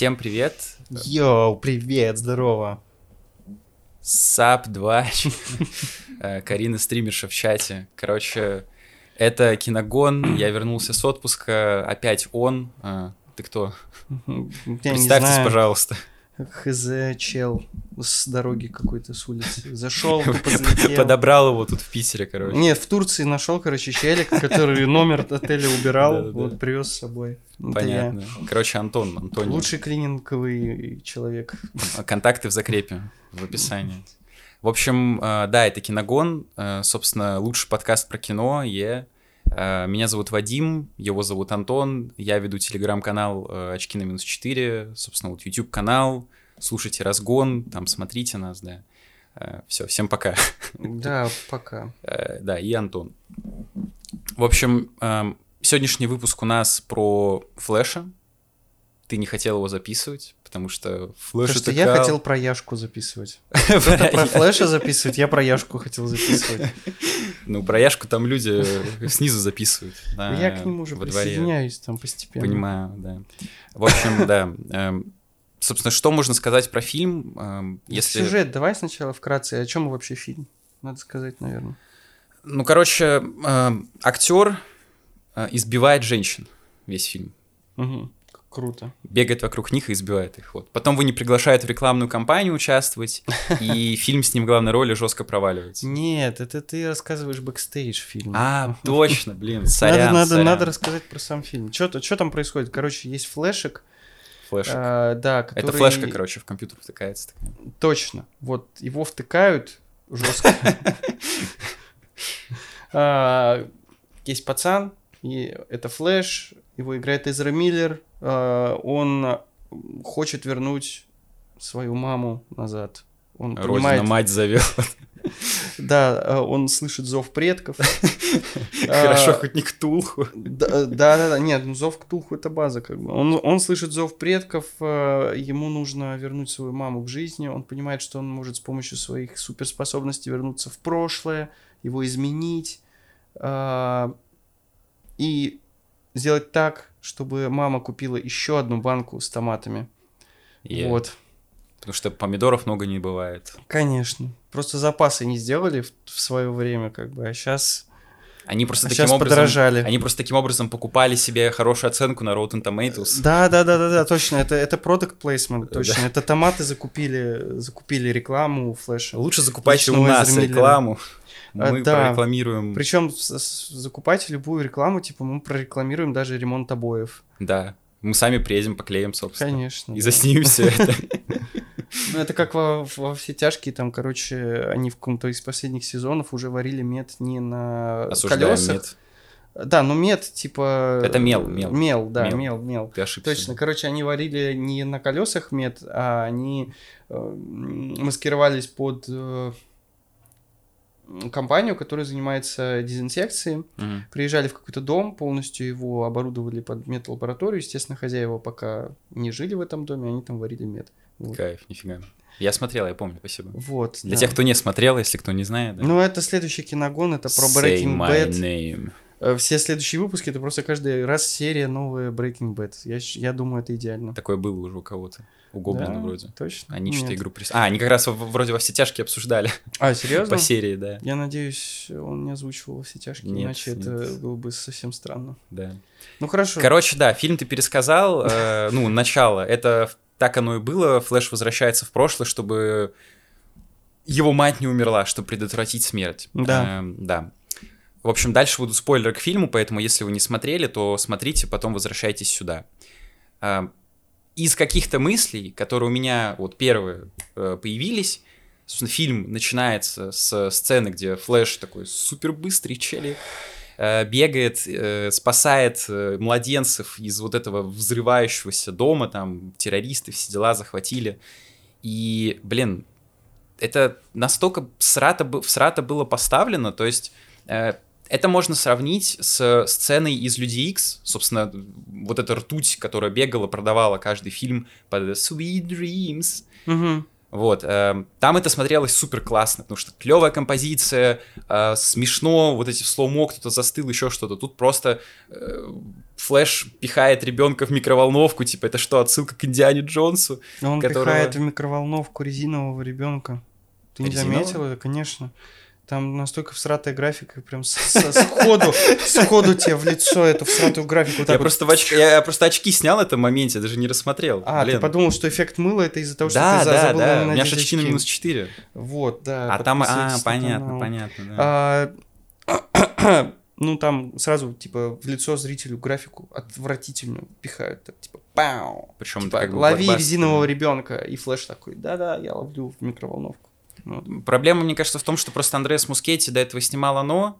Всем привет. Yo, привет, здорово. САП 2. Э, Карина стримерша в чате. Короче, это киногон. Я вернулся с отпуска. Опять он. А, Ты кто? Я Представьтесь, пожалуйста. Хз, чел с дороги какой-то с улицы. Зашел. Подобрал его тут в Питере, короче. Нет, в Турции нашел, короче, челик, который номер отеля убирал, вот привез с собой. Понятно. Короче, Антон, Антоний. Лучший клининговый человек. Контакты в закрепе, в описании. В общем, э, да, это киногон. Э, Собственно, лучший подкаст про кино. Е. Э, Меня зовут Вадим, его зовут Антон. Я веду телеграм-канал э, «Очки на минус 4». Собственно, вот YouTube-канал. Слушайте «Разгон», там смотрите нас, да. Все, всем пока. Да, пока. Э, Да, и Антон. В общем, эм, сегодняшний выпуск у нас про Флэша. Ты не хотел его записывать, потому что Флэш Потому что я хотел про Яшку записывать. Про флеша записывать, я про Яшку хотел записывать. Ну, про Яшку там люди снизу записывают. Я к нему уже присоединяюсь там постепенно. Понимаю, да. В общем, да. эм, Собственно, что можно сказать про фильм, эм, если... Сюжет, давай сначала вкратце. О чем вообще фильм? Надо сказать, наверное. Ну, короче, эм, актер э, избивает женщин весь фильм. Мгм. Круто. Бегает вокруг них и избивает их. Вот. Потом его не приглашают в рекламную кампанию участвовать, и фильм с ним в главной роли жестко проваливается. Нет, это ты рассказываешь бэкстейдж фильма. А, точно, блин, сорян, надо, надо, надо рассказать про сам фильм. Что там происходит? Короче, есть флешек. Флешек. а, да, Это который... флешка, короче, в компьютер втыкается. такая. Точно. Вот его втыкают жестко. А, Есть пацан, и это Флэш, его играет Эзра Миллер. А, Он хочет вернуть свою маму назад. Он Родина понимает, мать зовет. да, а, он слышит зов предков. Хорошо, А, хоть не Ктулху. Да, да, да, нет, ну зов Ктулху это база, как бы. Он, он слышит зов предков, э, ему нужно вернуть свою маму к жизни, он понимает, что он может с помощью своих суперспособностей вернуться в прошлое, его изменить и сделать так, чтобы мама купила еще одну банку с томатами. Е. Вот, Потому что помидоров много не бывает. конечно. Просто запасы не сделали в, свое время, как бы, а сейчас, Они просто а таким сейчас образом... подорожали. Они просто таким образом покупали себе хорошую оценку на Rotten Tomatoes. Да, да, да, да, да, точно. Это, это product placement, Да. точно. Это томаты закупили, закупили рекламу у Флэша. Лучше закупайте у нас рекламу. А, Мы да. прорекламируем. Причем закупайте любую рекламу, типа мы прорекламируем даже ремонт обоев. Да. Мы сами приедем, поклеим, собственно. Конечно. И да. заснимем все это. Ну, это как во, во все тяжкие, там, короче, они в каком-то из последних сезонов уже варили мед не на Осуждаем колесах. мед. Да, ну мед, типа... Это мел, мел. Мел, да, Мел. мел, мел. Ты ошибся. Точно, короче, они варили не на колесах мед, а они э, маскировались под э, компанию, которая занимается дезинсекцией. Мгм. Приезжали в какой-то дом, полностью его оборудовали под мед-лабораторию. Естественно, хозяева пока не жили в этом доме, они там варили мед. Вот. Кайф, нифига. Я смотрел, я помню, спасибо. Вот, Для да. тех, кто не смотрел, если кто не знает, да. Ну, это следующий киногон, это про Say Breaking Bad. name. Э, Все следующие выпуски, это просто каждый раз серия новая Breaking Bad. Я, я думаю, это идеально. Такое было уже у кого-то. У Гоблина Да, вроде. Точно? Они что-то игру прис... А, они как раз вроде во все тяжкие обсуждали А, серьезно? по серии, да. Я надеюсь, он не озвучивал во все тяжкие, Нет, иначе это нет. было бы совсем странно. да. Ну хорошо. Короче, да, фильм ты пересказал. э, ну, начало. Это так оно и было. Флэш возвращается в прошлое, чтобы его мать не умерла, чтобы предотвратить смерть. Да. Эм, да. В общем, дальше будут спойлеры к фильму, поэтому если вы не смотрели, то смотрите, потом возвращайтесь сюда. Из каких-то мыслей, которые у меня вот первые э, появились, собственно, фильм начинается с сцены, где Флэш такой супер быстрый челик, э, бегает, э, спасает младенцев из вот этого взрывающегося дома, там террористы все дела захватили. И, блин, это настолько срато, всрато было поставлено, то есть это можно сравнить с сценой из Люди Икс, собственно, вот эта ртуть, которая бегала, продавала каждый фильм под Sweet Dreams. Мгм. Вот, э, там это смотрелось супер классно, потому что клевая композиция, э, смешно, вот эти slow-mo, кто-то застыл, еще что-то. Тут просто э, Флэш пихает ребенка в микроволновку, типа это что, отсылка к Индиане Джонсу? Он которого- пихает в микроволновку резинового ребенка. Ты не Резинового? заметил это, конечно. Там настолько всратая графика, прям сходу, сходу тебе в лицо эту всратую графику. вот Я вот. просто, в оч- я просто очки снял в этом моменте, даже не рассмотрел. А, Блин. ты подумал, что эффект мыла это из-за того, что да, ты да, забыл да, у меня же очки на минус 4. Вот, да. А там, а, понятно, понятно, да. А, ну, там сразу, типа, в лицо зрителю графику отвратительную пихают. так, типа, пау. Причем Типа, как бы лови резинового ребенка. И флеш такой, да-да, я ловлю в микроволновку. Проблема, мне кажется, в том, что просто Андреас Мускетти до этого снимал «Оно»,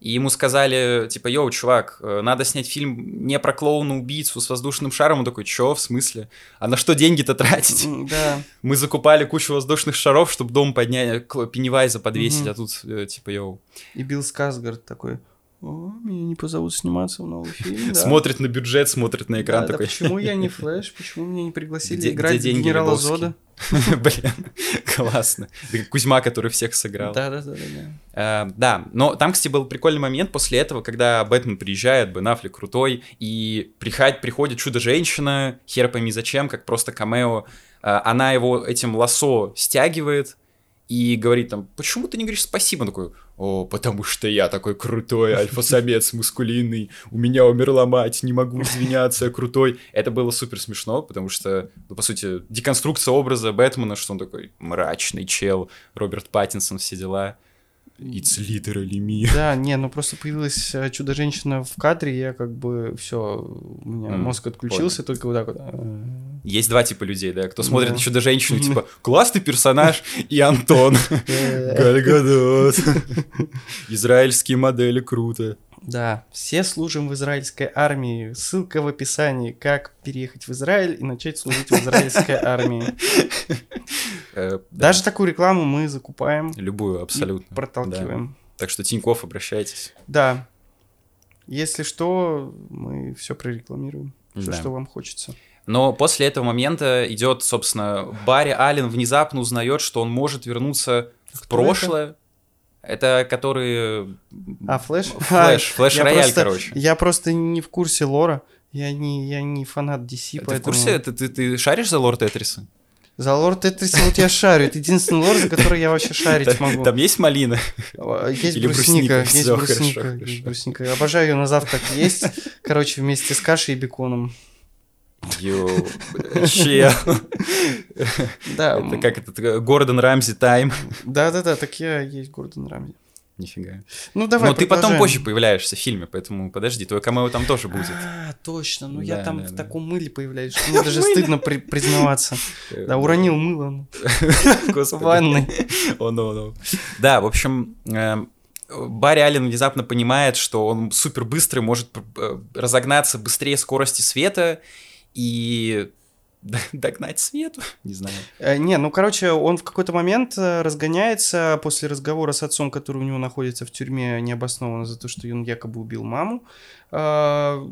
и ему сказали, типа, yo, чувак, э, надо снять фильм не про клоуна-убийцу с воздушным шаром. Он такой, чё, в смысле? А на что деньги-то тратить? Да. Мы закупали кучу воздушных шаров, чтобы дом поднять, Пеннивайза подвесить, а тут, э, типа, yo. И Билл Скарсгард такой, о, меня не позовут сниматься в новый фильм, да. Смотрит на бюджет, смотрит на экран Да, да такой. почему я не Флэш? Почему меня не пригласили Где- играть где деньги, генерала? Зода? Блин, классно. Кузьма, который всех сыграл. Да, да, да, да, да. Э, да, но там, кстати, был прикольный момент после этого, когда Бэтмен приезжает, Бен Аффлек крутой, и приходит, приходит Чудо-женщина, хер пойми зачем, как просто камео, Э, она его этим лосо стягивает и говорит там, почему ты не говоришь спасибо? Он такой, о, потому что я такой крутой альфа-самец мускулинный, у меня умерла мать, не могу извиняться, я крутой. Это было супер смешно, потому что, ну, по сути, деконструкция образа Бэтмена, что он такой мрачный чел, Роберт Паттинсон, все дела. It's literally me. Да, не, ну просто появилась э, чудо-женщина в кадре, я как бы все, у меня М, мозг отключился, только вот так вот. Есть два типа людей, да, кто смотрит Да. на Чудо-женщину, типа, классный персонаж, и Антон. э, Галь Гадот. Израильские модели, круто. Да, все служим в израильской армии. Ссылка в описании, как переехать в Израиль и начать служить в израильской армии. Э, да, Даже такую рекламу мы закупаем, Любую, абсолютно. проталкиваем. Так что, Тиньков, обращайтесь. Да. Если что, мы все прорекламируем. Все, что вам хочется. Но после этого момента идет, собственно, Барри Аллен внезапно узнает, что он может вернуться в Кто это? прошлое. Это который... А, флэш? Флэш, Флэш-рояль, просто- короче. Я просто не в курсе лора. Я не, я не фанат DC, Ты в поэтому... курсе? Ты, ты, ты шаришь за лорд Тетриса? За лор Тетриса вот я шарю. Это единственный лор, за который я вообще шарить могу. Там есть малина? А, Есть брусника, есть брусника, есть брусника. Обожаю ее на завтрак есть. Короче, вместе с кашей и беконом. Йоу, чел. Да, Это как это, Гордон Рамзи Тайм. да, да, да, так я есть Гордон Рамзи. Нифига. Ну давай. Но ты потом позже появляешься в фильме, поэтому подожди, твой камео там тоже будет. А, точно. Ну я там в таком мыле появляюсь, что мне даже стыдно при- признаваться. Э, Да, уронил мыло ну, Господи. ванной. О, no, no. Да, в общем, эм, Барри Аллен внезапно понимает, что он супер быстрый, может э, разогнаться быстрее скорости света и догнать свету, не знаю. Э, Не, ну, короче, он в какой-то момент э, разгоняется после разговора с отцом, который у него находится в тюрьме необоснованно за то, что он якобы убил маму. А,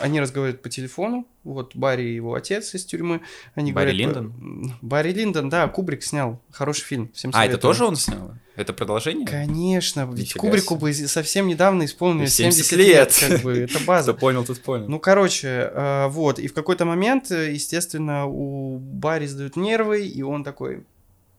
Они разговаривают по телефону. Вот Барри и его отец из тюрьмы. Они Барри говорят, э, Линдон? Барри Линдон, да, Кубрик снял. Хороший фильм. Всем А, это советую. тоже он снял? Это продолжение? Конечно, ведь Нифига Кубрику себе. бы совсем недавно исполнилось 70 70 лет, лет. как бы, это база. Кто понял, тот понял. Ну, короче, э, вот, и в какой-то момент, э, естественно, у Барри сдают нервы, и он такой,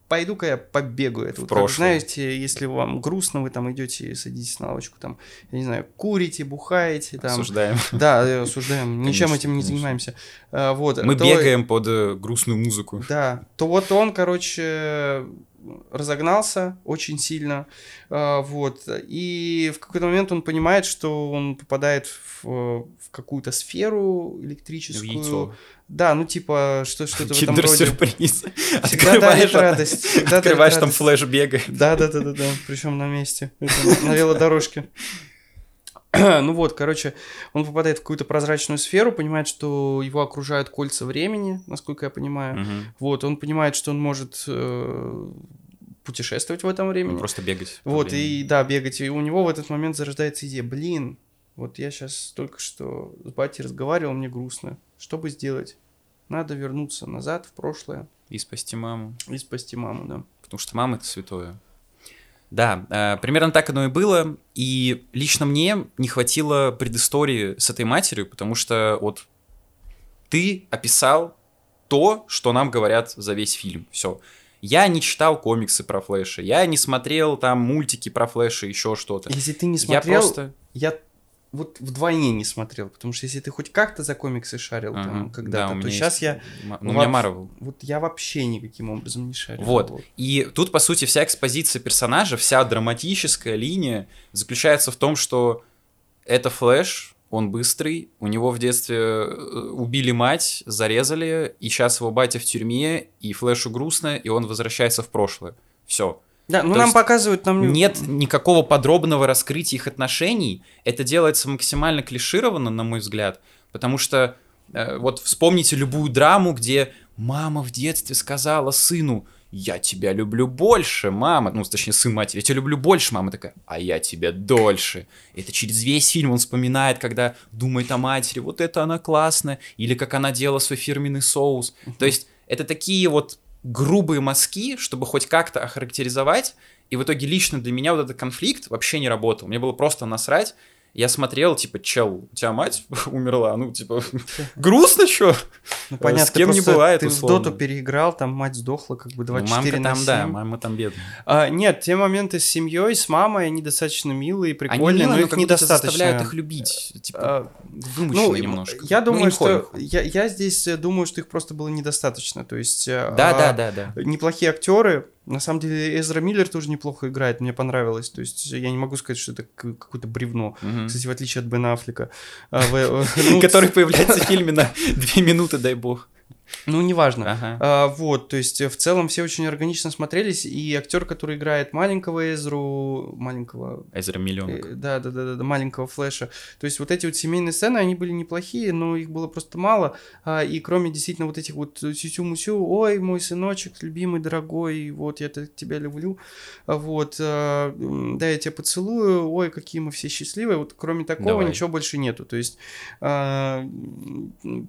пойду-ка я побегаю. Это В вот как, прошлое. знаете, если вам грустно, вы там идете, садитесь на лавочку, там, я не знаю, курите, бухаете, там. Осуждаем. Да, э, осуждаем, ничем этим не занимаемся. Э, Вот, Мы то- бегаем под э, грустную музыку. Да, то вот он, короче, разогнался очень сильно, вот, и в какой-то момент он понимает, что он попадает в, в какую-то сферу В электрическую. яйцо. Да, ну типа что, что-то в этом роде. Киндер-сюрприз. Всегда дарит Открываешь, а- радость. всегда дарит открываешь там флеш бегает. Да, да, да, да, да. Причем на месте. Это на велодорожке. Ну вот, короче, он попадает в какую-то прозрачную сферу, понимает, что его окружают кольца времени, насколько я понимаю. Мгм. Вот, он понимает, что он может э, путешествовать в этом времени. Просто бегать. Вот, времени. и да, бегать. И у него в этот момент зарождается идея, блин, вот я сейчас только что с батей разговаривал, мне грустно. Что бы сделать? надо вернуться назад в прошлое И спасти маму. и спасти маму, да. Потому что мама это святое. Да, э, примерно так оно и было. И лично мне не хватило предыстории с этой матерью, потому что вот ты описал то, что нам говорят за весь фильм. Все. Я не читал комиксы про Флэша, я не смотрел там мультики про Флэша, еще что-то. Если ты не Я смотрел, просто... я вот вдвойне не смотрел, потому что если ты хоть как-то за комиксы шарил Ага, там да, когда-то, меня то есть сейчас я м- Ну, у меня Марвел. вот я вообще никаким образом не шарил. Вот. И тут, по сути, вся экспозиция персонажа, вся драматическая линия заключается в том, что это Флэш, он быстрый, у него в детстве э, убили мать, зарезали, и сейчас его батя в тюрьме, и Флэшу грустно, и он возвращается в прошлое. Все. Да, ну То нам показывают, нам Нет никакого подробного раскрытия их отношений. Это делается максимально клишированно, на мой взгляд, потому что э, вот вспомните любую драму, где мама в детстве сказала сыну, я тебя люблю больше, мама. Ну, точнее, сын матери, я тебя люблю больше, мама такая, а я тебя дольше. Это через весь фильм он вспоминает, когда думает о матери, вот это она классная, или как она делала свой фирменный соус. То есть это такие вот грубые мазки, чтобы хоть как-то охарактеризовать, и в итоге лично для меня вот этот конфликт вообще не работал. Мне было просто насрать. Я смотрел, типа, чел, у тебя мать умерла, ну, типа, грустно, чё? Ну, понятно, с кем не бывает, Ты в условно. доту переиграл, там мать сдохла, как бы Ну, 24 мамка на там, да, 7. мама там бедная. А, нет, те моменты с семьей, с мамой, они достаточно милые, Они прикольные, милые, но их недостаточно. заставляют их любить, типа, А, ну, немножко. Я Ну, думаю, имхо, что я, я здесь э, думаю, что их просто было недостаточно. То есть э, Да, а, да, да, да. неплохие актеры. На самом деле Эзра Миллер тоже неплохо играет, мне понравилось. То есть я не могу сказать, что это какое-то бревно. Мгм. Кстати, в отличие от Бена Аффлека. А, в- э, ну, Который появляется в фильме на две минуты, дай бог. Ну, неважно. Ага. А, вот, то есть э, в целом все очень органично смотрелись, и актер, который играет маленького Эзру, маленького Эзра Миллионок. Э, Да, да, да, да, маленького флеша. То есть вот эти вот семейные сцены, они были неплохие, но их было просто мало. А, и кроме действительно вот этих вот сюсю-мусю, ой, мой сыночек, любимый, дорогой, вот я тебя люблю, а, вот, а, да, я тебя поцелую, ой, какие мы все счастливые. Вот кроме такого Давай. ничего больше нету. То есть а,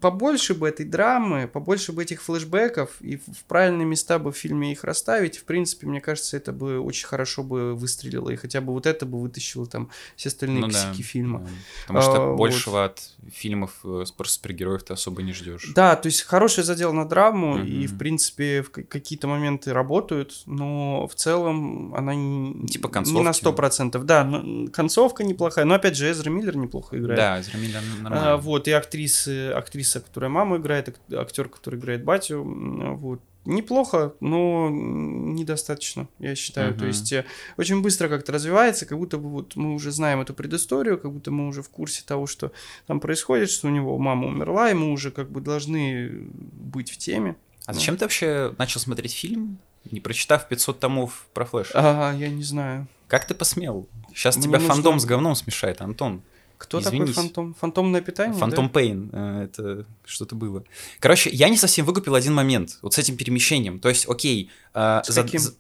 побольше бы этой драмы, побольше бы этих флешбеков, и в правильные места бы в фильме их расставить, в принципе, мне кажется, это бы очень хорошо бы выстрелило, и хотя бы вот это бы вытащило там все остальные Ну да, косяки фильма. да. Потому что А, вот. большего от фильмов э, про супергероев ты особо не ждешь. Да, то есть хороший задел на драму, Мгм. и, в принципе, в какие-то моменты работают, но в целом она не, Типа не концовки. на 100%. Да, концовка неплохая, но опять же, Эзра Миллер неплохо играет. Да, Эзра Миллер А, нормально. вот, и актрисы, актриса, которая маму играет, ак- актер, который играет батю, вот. Неплохо, но недостаточно, я считаю. То Мгм. есть э, очень быстро как-то развивается, как будто бы вот мы уже знаем эту предысторию, как будто мы уже в курсе того, что там происходит, что у него мама умерла, и мы уже как бы должны быть в теме. А зачем ты вообще начал смотреть фильм, не прочитав 500 томов про Флэш? А, я не знаю. Как ты посмел? Сейчас Мне тебя нужно- фандом с говном смешает, Антон. Кто Извинись. такой фантом? Фантомное питание? Фантом да? Пейн, э, это что-то было. Короче, я не совсем выкупил один момент, вот с этим перемещением. То есть, окей, э, С за- каким? за-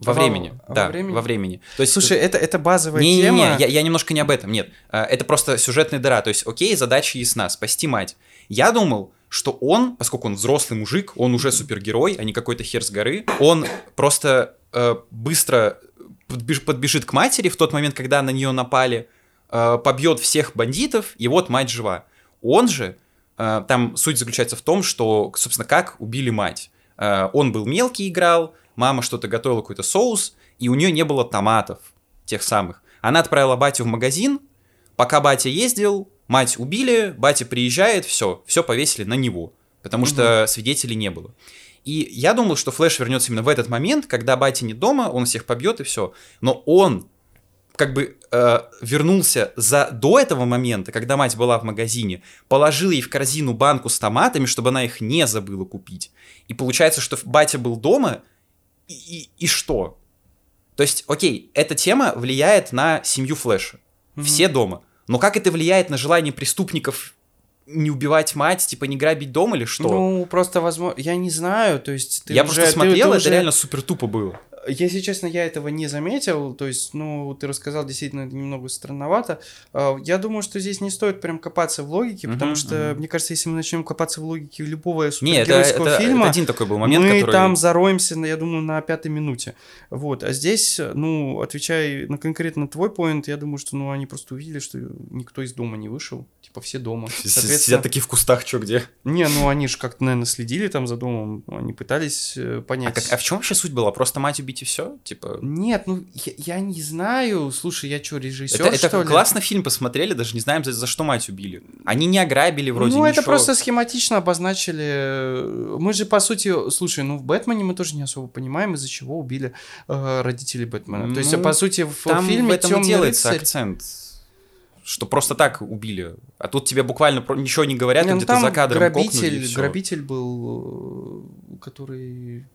во Во- времени, во да, времени? во времени. То есть, Слушай, это, это базовая не, не, тема. не, я, я немножко не об этом, нет. Э, Это просто сюжетная дыра. То есть, окей, задача ясна, спасти мать. Я думал, что он, поскольку он взрослый мужик, он уже супергерой, а не какой-то хер с горы, он просто э, быстро подбеж- подбежит к матери в тот момент, когда на нее напали, э, побьет всех бандитов, и вот мать жива. Он же, э, там суть заключается в том, что, собственно, как убили мать. Э, он был мелкий, играл, мама что-то готовила, какой-то соус, и у нее не было томатов, тех самых. Она отправила батю в магазин, пока батя ездил, мать убили, батя приезжает, все, все повесили на него, потому что свидетелей не было. И я думал, что Флэш вернется именно в этот момент, когда батя не дома, он всех побьет и все. Но он как бы э, вернулся за до этого момента, когда мать была в магазине, положил ей в корзину банку с томатами, чтобы она их не забыла купить. И получается, что батя был дома, и, и, и что? То есть, окей, эта тема влияет на семью Флэша. Мгм. Все дома. Но как это влияет на желание преступников не убивать мать, типа не грабить дом или что? Ну, просто возможно, я не знаю, то есть ты я уже- просто ты- смотрел, ты это уже- реально супер тупо было. Если честно, я этого не заметил, то есть, ну, ты рассказал, действительно, немного странновато. А, Я думаю, что здесь не стоит прям копаться в логике, Мгм, потому что, мгм. мне кажется, если мы начнем копаться в логике любого супергеройского это- фильма, это один такой был момент, мы который... там зароемся, я думаю, на пятой минуте. Вот. А здесь, ну, отвечая на конкретно твой поинт, я думаю, что, ну, они просто увидели, что никто из дома не вышел. Типа, все дома. Соответственно, Сидят такие в кустах, что где. не, ну, они же как-то, наверное, следили там за домом, они пытались э, А, понять. как- а в чем вообще суть была? Просто мать убить и все? Типа... Нет, ну, я, я не знаю. Слушай, я что, режиссер, Это, это что ли? классно фильм посмотрели, даже не знаем, за, за что мать убили. Они не ограбили вроде ну, это ничего. просто схематично обозначили. Мы же, по сути, слушай, ну, в Бэтмене мы тоже не особо понимаем, из-за чего убили э, родителей Бэтмена. То есть, Ну, по сути, в Там фильме в этом и «Тёмный делается рыцарь» акцент. Что просто так убили. А тут тебе буквально про- ничего не говорят, Не, ну, где-то за кадром кокнули, грабитель, всё. грабитель был, э, который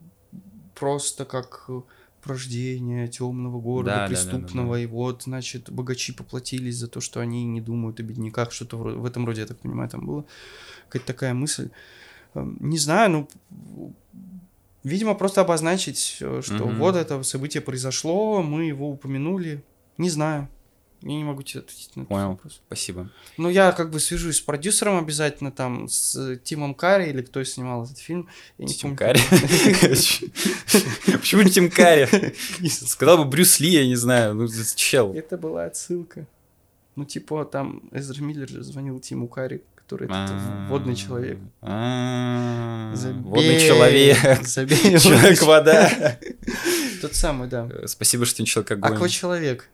просто как э, порождение темного города, Да, да, да, да, преступного, да. и вот, значит, богачи поплатились за то, что они не думают о бедняках, что-то в этом роде, я так понимаю, там была какая-то такая мысль. Эм, Не знаю, ну, видимо, просто обозначить, э, что Мгм. вот это событие произошло, мы его упомянули, не знаю. Я не могу тебе ответить на этот Понял. вопрос. Спасибо. Ну, я как бы свяжусь с продюсером обязательно, там, с Тимом Карри, или кто снимал этот фильм. Я Тим Карри. Почему не Тим Карри? Сказал бы Брюс Ли, я не знаю. Ну, чел. Это была отсылка. Ну, типа, там Эзра Миллер же звонил Тиму Карри, который этот А, водный человек. а, Водный человек. Человек-вода. Тот самый, да. Э, Спасибо, что не человек-огонь. Аквачеловек.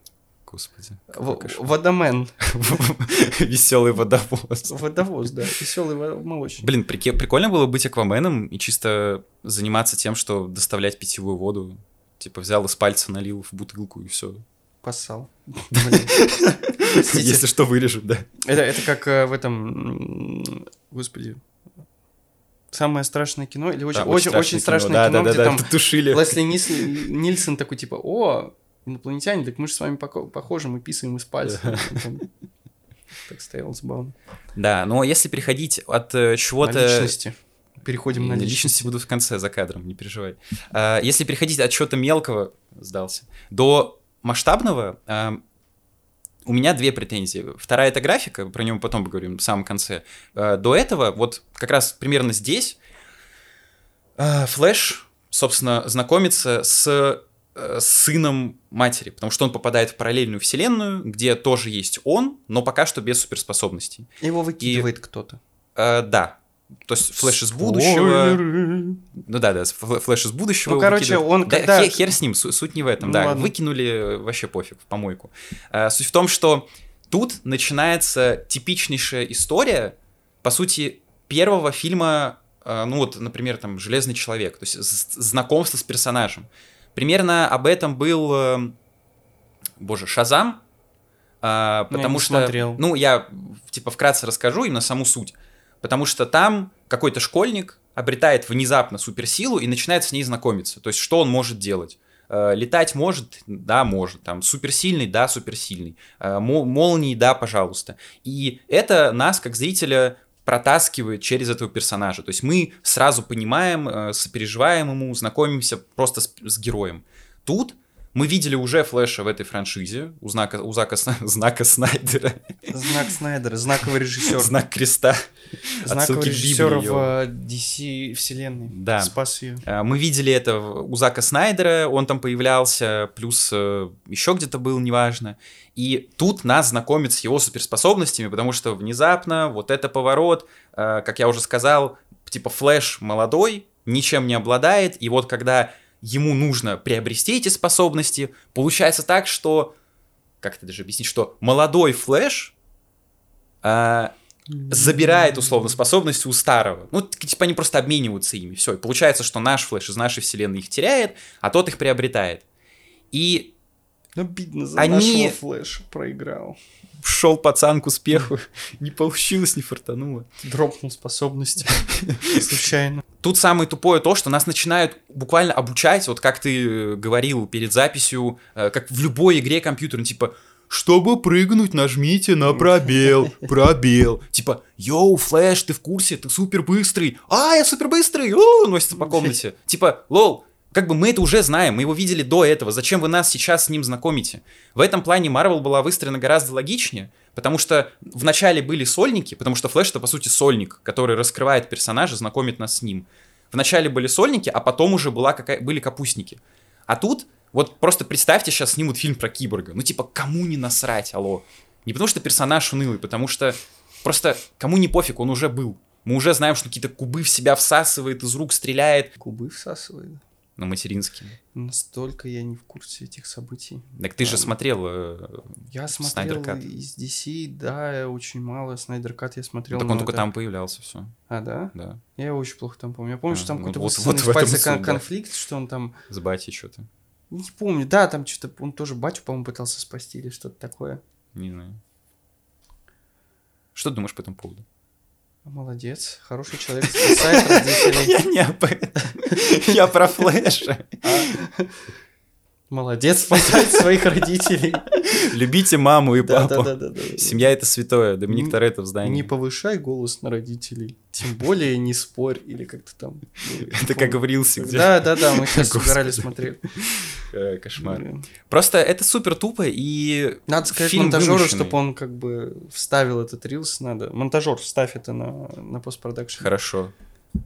Господи. В-. Водомен. Веселый водовоз. Водовоз, да. Веселый молочник. Блин, прикольно было быть акваменом и чисто заниматься тем, что доставлять питьевую воду. Типа взял из пальца, налил в бутылку и все. Поссал. Если что, вырежем, да. Это, это как э, в этом, господи, самое страшное кино или очень, Да, очень, очень страшное Да, кино, да, да, где да, там тушили. Лесли Нильсон такой типа, о, инопланетяне, так мы же с вами похожи, мы писаем из пальца. Там Так стоял забавно. Да, но если переходить от э, чего-то... Переходим на Личности личности. будут в конце за кадром, не переживай. А, Если переходить от чего-то мелкого, сдался, до масштабного, а, у меня две претензии. Вторая это графика, про мы потом поговорим в самом конце. А, До этого, вот как раз примерно здесь, Флэш, собственно, знакомится с э, сыном матери, потому что он попадает в параллельную вселенную, где тоже есть он, но пока что без суперспособностей. Его выкидывает кто-то. Э, да. То есть Флэш из будущего. Ну да, да, Флэ- Флэш из будущего. Ну, короче, выкидывает. он Да, когда- хе- хер, с ним, су- суть не в этом, Ну, да. ладно. Выкинули э, вообще пофиг, в помойку. А, суть в том, что тут начинается типичнейшая история, по сути, первого фильма, э, ну вот, например, там, «Железный человек», то есть знакомство с персонажем. Примерно об этом был, э, боже, «Шазам», а, Я потому не что, смотрел. ну, я, типа, вкратце расскажу именно саму суть. Потому что там какой-то школьник обретает внезапно суперсилу и начинает с ней знакомиться. То есть, что он может делать? Э, Летать может, да, может. Там суперсильный, да, суперсильный. Э, мо- Молнии, да, пожалуйста. И это нас, как зрителя, протаскивает через этого персонажа. То есть мы сразу понимаем, э, сопереживаем ему, знакомимся просто с, с героем. Тут мы видели уже Флэша в этой франшизе у, знака, у Зака, знака Снайдера, Знак Снайдера, знаковый режиссер. знак креста. Знаковый режиссер в э, DC вселенной. Да. Спас ее. А, Мы видели это у Зака Снайдера, он там появлялся, плюс еще где-то был, неважно. И тут нас знакомят с его суперспособностями, потому что внезапно вот это поворот, э, как я уже сказал, типа Флэш молодой, ничем не обладает, и вот когда ему нужно приобрести эти способности, получается так, что, как это даже объяснить, что молодой Флэш а, забирает, условно, способности у старого. Ну, типа они просто обмениваются ими, все. И получается, что наш Флэш из нашей вселенной их теряет, а тот их приобретает. И Обидно за Они- нашего Флэша проиграл. шел пацан к успеху, не получилось, не фартануло. Дропнул способности. Случайно. Тут самое тупое то, что нас начинают буквально обучать, вот как ты э, говорил перед записью, э, как в любой игре компьютерной, типа чтобы прыгнуть, нажмите на пробел, пробел. Типа, йоу, Флэш, ты в курсе, ты супер быстрый. А, я супер быстрый, носится по комнате. Типа, лол, как бы мы это уже знаем, мы его видели до этого, зачем вы нас сейчас с ним знакомите? В этом плане Марвел была выстроена гораздо логичнее, потому что в начале были сольники, потому что Флэш это по сути сольник, который раскрывает персонажа, знакомит нас с ним. В начале были сольники, а потом уже была какая... были капустники. А тут, вот просто представьте, сейчас снимут фильм про киборга. Ну типа, кому не насрать, алло? Не потому что персонаж унылый, потому что просто кому не пофиг, он уже был. Мы уже знаем, что какие-то кубы в себя всасывает, из рук стреляет. Кубы всасывает. На материнские. Настолько я не в курсе этих событий. Так ты же смотрел э, Я смотрел из DC, да, очень мало. Снайдер Кат я смотрел. Так он только это- там появлялся, все. А, да? Да. Я его очень плохо там помню. Я помню, А, что там ну какой-то вот- в пальца кон- да. конфликт, что он там... С батей что-то. Не помню. Да, там что-то... Он тоже батю, по-моему, пытался спасти или что-то такое. Не знаю. Что ты думаешь по этому поводу? Молодец. Хороший человек спасает родителей. не об этом. Я про Флэша. Молодец, спасает своих родителей. Любите маму и папу. Семья это святое. Доминик Торетто в здании. Не повышай голос на родителей. Тем более не спорь. Или как-то там... ну, Это как в Рилсе, Да, да, да, мы сейчас угорали, смотрели. Э, кошмар. Просто это супер тупо и Надо сказать монтажеру, чтобы он как бы вставил этот рилс, надо. Монтажер, вставь это на, на постпродакшн. хорошо.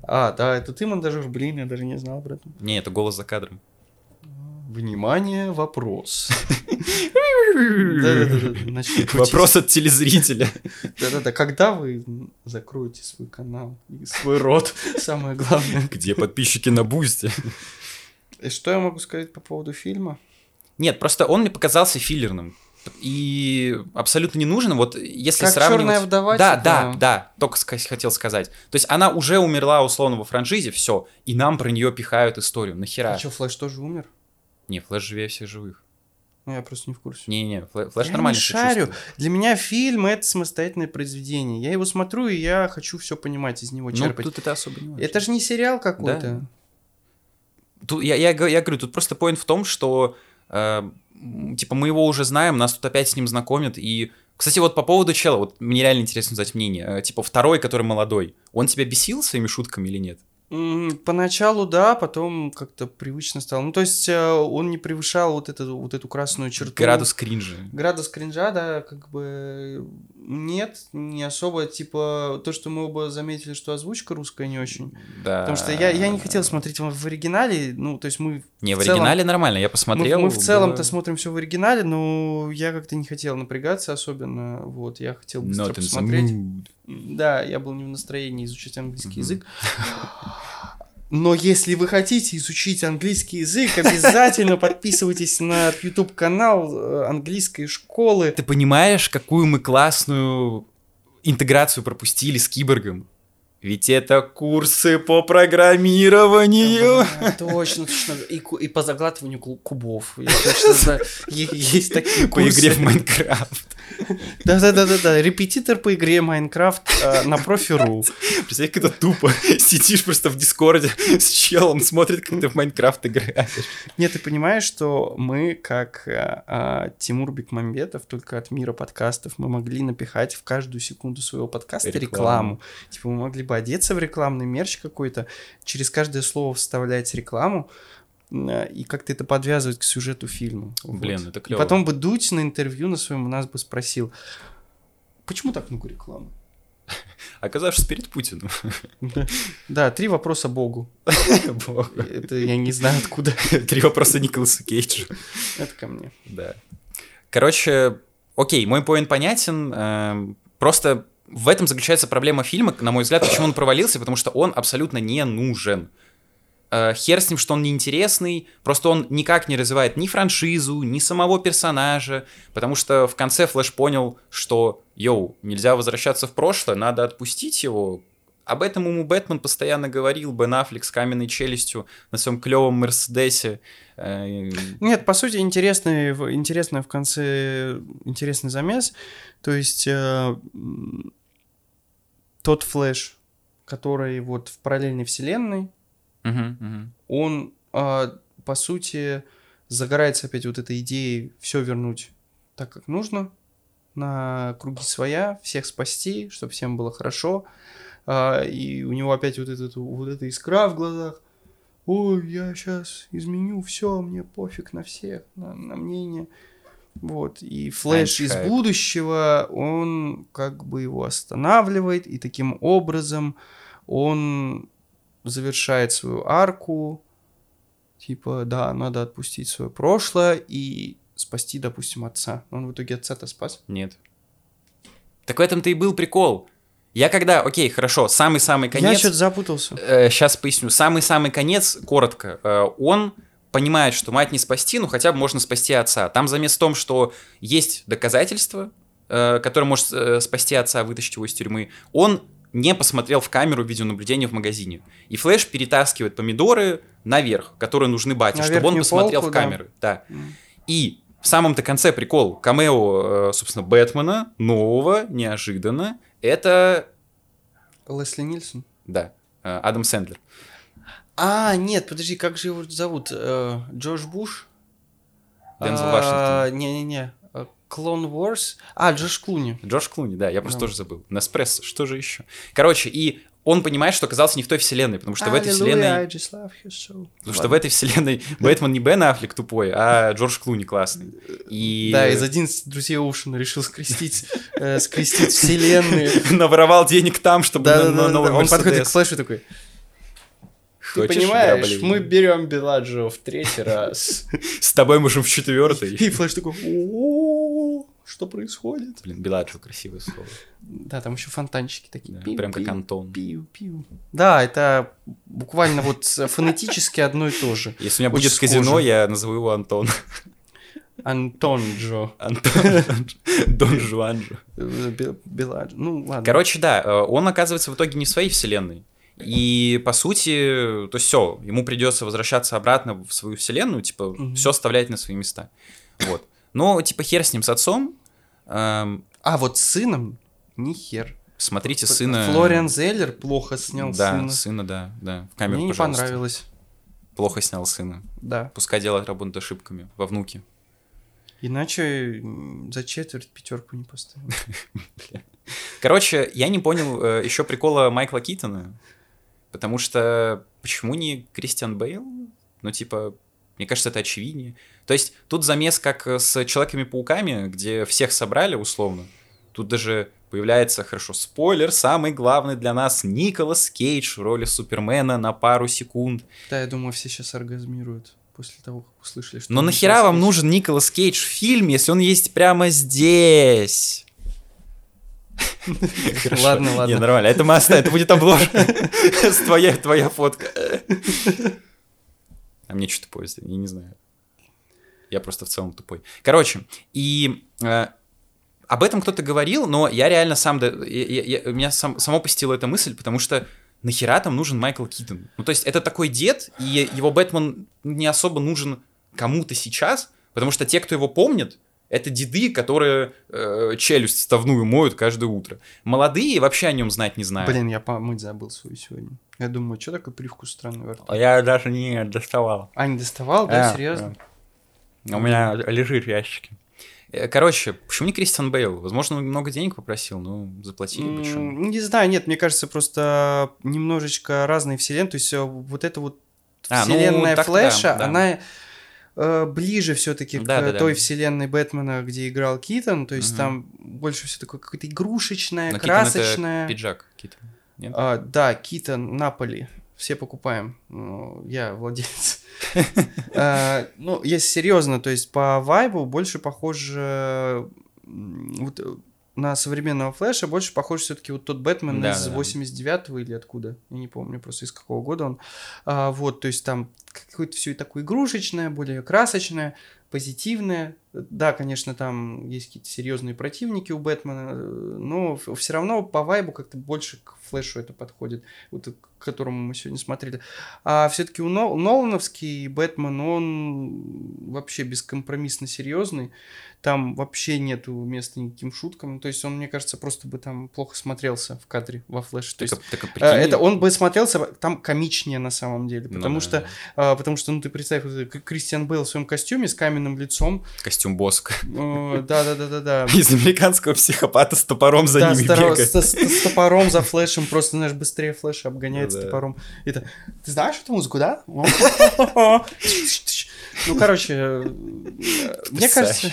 А, да, это ты монтажер, блин, я даже не знал об этом. Не, это голос за кадром. Внимание, вопрос. Вопрос от телезрителя. Да-да-да, когда вы закроете свой канал и свой рот, самое главное. Где подписчики на Бусти? И что я могу сказать по поводу фильма? Нет, просто он мне показался филлерным. И абсолютно не нужен. Вот если Как сравнивать... «Чёрная вдова», Да, типа? да, да, только хотел сказать. То есть она уже умерла условно во франшизе, все, и нам про нее пихают историю. Нахера? А что, Флэш тоже умер? Не, Флэш живее всех живых. Ну, я просто не в курсе. Не-не, Флэ- Флэш я нормально не шарю. Для меня фильм это самостоятельное произведение. Я его смотрю, и я хочу все понимать из него, Ну, черпать. тут это особо не важно. Это же не сериал какой-то. Тут, я, я, я говорю, тут просто поинт в том, что э, типа мы его уже знаем, нас тут опять с ним знакомят, и кстати, вот по поводу чела, вот мне реально интересно узнать мнение. Э, типа второй, который молодой, он тебя бесил своими шутками или нет? Поначалу да, потом как-то привычно стало. Ну, то есть э, он не превышал вот эту, вот эту красную черту. Градус кринжа. Градус кринжа, да, как бы нет, не особо. Типа то, что мы оба заметили, что озвучка русская не очень. Да. Потому что я, я не хотел смотреть его в оригинале. Ну, то есть мы Не, в в целом- оригинале нормально, я Мы, посмотрел. мы в целом-то было смотрим все в оригинале, но я как-то не хотел напрягаться особенно. Вот, я хотел быстро not посмотреть. Да, я был не в настроении изучать английский язык. Но если вы хотите изучить английский язык, обязательно подписывайтесь на YouTube канал э, английской школы. Ты понимаешь, какую мы классную интеграцию пропустили с киборгом? Ведь это курсы по программированию. А, точно, точно. И, и по заглатыванию ку- кубов. Я точно знаю. Есть такие По игре в курсы. Майнкрафт. Да-да-да-да. Репетитор по игре Майнкрафт э, на профи.ру. Представляешь, это тупо. Сидишь просто в Дискорде с челом, смотрит, как ты в Майнкрафт играешь. Нет, ты понимаешь, что мы, как э, э, Тимур Бекмамбетов, только от мира подкастов, мы могли напихать в каждую секунду своего подкаста рекламу. Типа мы могли бы одеться в рекламный мерч какой-то, через каждое слово вставлять рекламу, э, и как-то это подвязывать к сюжету фильма. Блин, Вот. это И клево. потом бы Дудь на интервью на своем у нас бы спросил, почему так много рекламы? Оказавшись перед Путиным. Да, три вопроса Богу. Бог. Это я не знаю откуда. Три вопроса Николаса Кейджа. Это ко мне. Да. Короче, окей, мой поинт понятен. эм, Просто в этом заключается проблема фильма, на мой взгляд, почему он провалился, потому что он абсолютно не нужен. Э, Хер с ним, что он неинтересный, просто он никак не развивает ни франшизу, ни самого персонажа, потому что в конце Флэш понял, что, йоу, нельзя возвращаться в прошлое, надо отпустить его. Об этом ему Бэтмен постоянно говорил, Бен Аффлек с каменной челюстью на своем клевом Мерседесе. Э, Нет, по сути, интересный, интересный в конце интересный замес. То есть э, тот флэш, который вот в параллельной вселенной, мгм, мгм. он, э, по сути, загорается опять вот этой идеей все вернуть так, как нужно, на круги своя, всех спасти, чтобы всем было хорошо. А, и у него опять вот, этот, вот эта искра в глазах. ой, я сейчас изменю все, мне пофиг на всех, на, на мнение. Вот, и Флэш из будущего, он как бы его останавливает, и таким образом он завершает свою арку, типа, да, надо отпустить свое прошлое и спасти, допустим, отца. Он в итоге отца-то спас. Нет. Так в этом-то и был прикол. Я когда, окей, хорошо, самый-самый Я конец... что-то запутался. сейчас поясню. Самый-самый конец, коротко, э, он понимает, что мать не спасти, но хотя бы можно спасти отца. Там замес в том, что есть доказательства, э, которое может э, спасти отца, вытащить его из тюрьмы. Он не посмотрел в камеру видеонаблюдения в магазине. И Флэш перетаскивает помидоры наверх, которые нужны бате, На чтобы он посмотрел полку, в да. камеры. Да. М. И в самом-то конце прикол. Камео, э, собственно, Бэтмена, нового, неожиданно. Это, Лесли Нильсон. да, э, Адам Сэндлер. А, нет, подожди, как же его зовут? Э, Джордж Буш? Дензел А, Вашингтон. Не-не-не. Клон Wars? А, Джордж Клуни. Джордж Клуни, да, я просто тоже забыл. Неспрессо, что же еще? Короче, и он понимает, что оказался не в той вселенной, потому что в этой вселенной... So. Потому что в этой вселенной Бэтмен не Бен Аффлек тупой, а Джордж Клуни классный. И Да, из 11 друзей Оушена решил скрестить, э, скрестить вселенные. наворовал денег там, чтобы Да, на, да, на да. Он подходит к. Флэшу такой. Ты Хочешь понимаешь, ограбление? мы берем Беладжио в третий раз. С тобой можем в четвертый. И Флэш такой, «О, что происходит? Блин, Беладжио красивое слово. Да, там еще фонтанчики такие. Да, прям как Антон. Пиу, пиу. Да, это буквально вот фонетически одно и то же. Если у меня будет казино, я назову его Антон. Антон Джо. Антон. Дон Жуанжо. Э, Бе- Беладж- Ну, ладно. Короче, да, э, он оказывается в итоге не в своей вселенной. И по сути, то есть все, ему придется возвращаться обратно в свою вселенную, типа, Мгм. все оставлять на свои места. Вот. Но, типа, хер с ним, с отцом. Эм, А вот с сыном ни хер. смотрите сына. Флориан Зеллер плохо снял да, сына. да, да. В камеру, Мне не пожалуйста. понравилось. Плохо снял сына. Да. Пускай делает работу ошибками во внуке. Иначе за четверть пятерку не поставил. Короче, я не понял еще прикола Майкла Китона. Потому что почему не Кристиан Бейл? Ну, типа, мне кажется, это очевиднее. То есть тут замес как с Человеками-пауками, где всех собрали условно. Тут даже появляется, хорошо, спойлер, самый главный для нас Николас Кейдж в роли Супермена на пару секунд. Да, я думаю, все сейчас оргазмируют после того, как услышали, что... Но нахера вам нужен Николас Кейдж в фильме, если он есть прямо здесь? Ладно, ладно. Не, нормально. Это мы оставим. Это будет обложка. Твоя, твоя фотка. А мне что тупое? Я не знаю. Я просто в целом тупой. Короче, и э, об этом кто-то говорил, но я реально сам... я- я- я- меня сам, само посетила эта мысль, потому что нахера там нужен Майкл Китон? Ну, то есть это такой дед, и его Бэтмен не особо нужен кому-то сейчас, потому что те, кто его помнит, это деды, которые э, челюсть ставную моют каждое утро. Молодые вообще о нем знать не знают. Блин, я помыть забыл свою сегодня. Я думаю, что такой привкус странный во рту? А я даже не доставал. А, не доставал? Да, А, серьезно? да. У меня лежит в ящике. Э, Короче, почему не Кристиан Бейл? Возможно, он много денег попросил, но заплатили бы. М, Не знаю, нет, мне кажется, просто немножечко разные вселенные. То есть э, вот эта вот А, ну, вселенная так Флэша, да, да. она ближе все-таки к Да-да-да. той вселенной Бэтмена, где играл Китон. То есть Мгм. там больше все такое какое-то игрушечное, Но Китон это красочное. пиджак Китон. Нет? А, да, Китон, Наполи. Все покупаем. Ну, я владелец. А, Ну, если серьезно, то есть по вайбу больше похоже вот, э, на современного Флэша, больше похож все-таки вот тот Бэтмен Да, из да, да. 89-го или откуда, я не помню просто из какого года он. А, Вот, то есть там какое-то все такое игрушечное, более красочное, позитивное. Да, конечно, там есть какие-то серьезные противники у Бэтмена, э, но все равно по вайбу как-то больше к Флэшу это подходит, вот к которому мы сегодня смотрели. А все-таки у Нол- Нолановский Бэтмен, он вообще бескомпромиссно серьезный. Там вообще нету места никаким шуткам. Ну, То есть он, мне кажется, просто бы там плохо смотрелся в кадре во флеше. То Так, есть так, э, прикинь, это он бы смотрелся там комичнее на самом деле, ну потому да, что да. а, потому что, ну, ты представь, К- Кристиан Бейл в своем костюме с каменным лицом, Костюм Боск. Да-да-да-да-да. Из американского психопата с топором за Да, ними с, торо- бегает. с- с- с топором за флешем, просто, знаешь, быстрее флеша обгоняет Да. топором. Это, ты знаешь эту музыку, да? Ну, короче, э, мне кажется...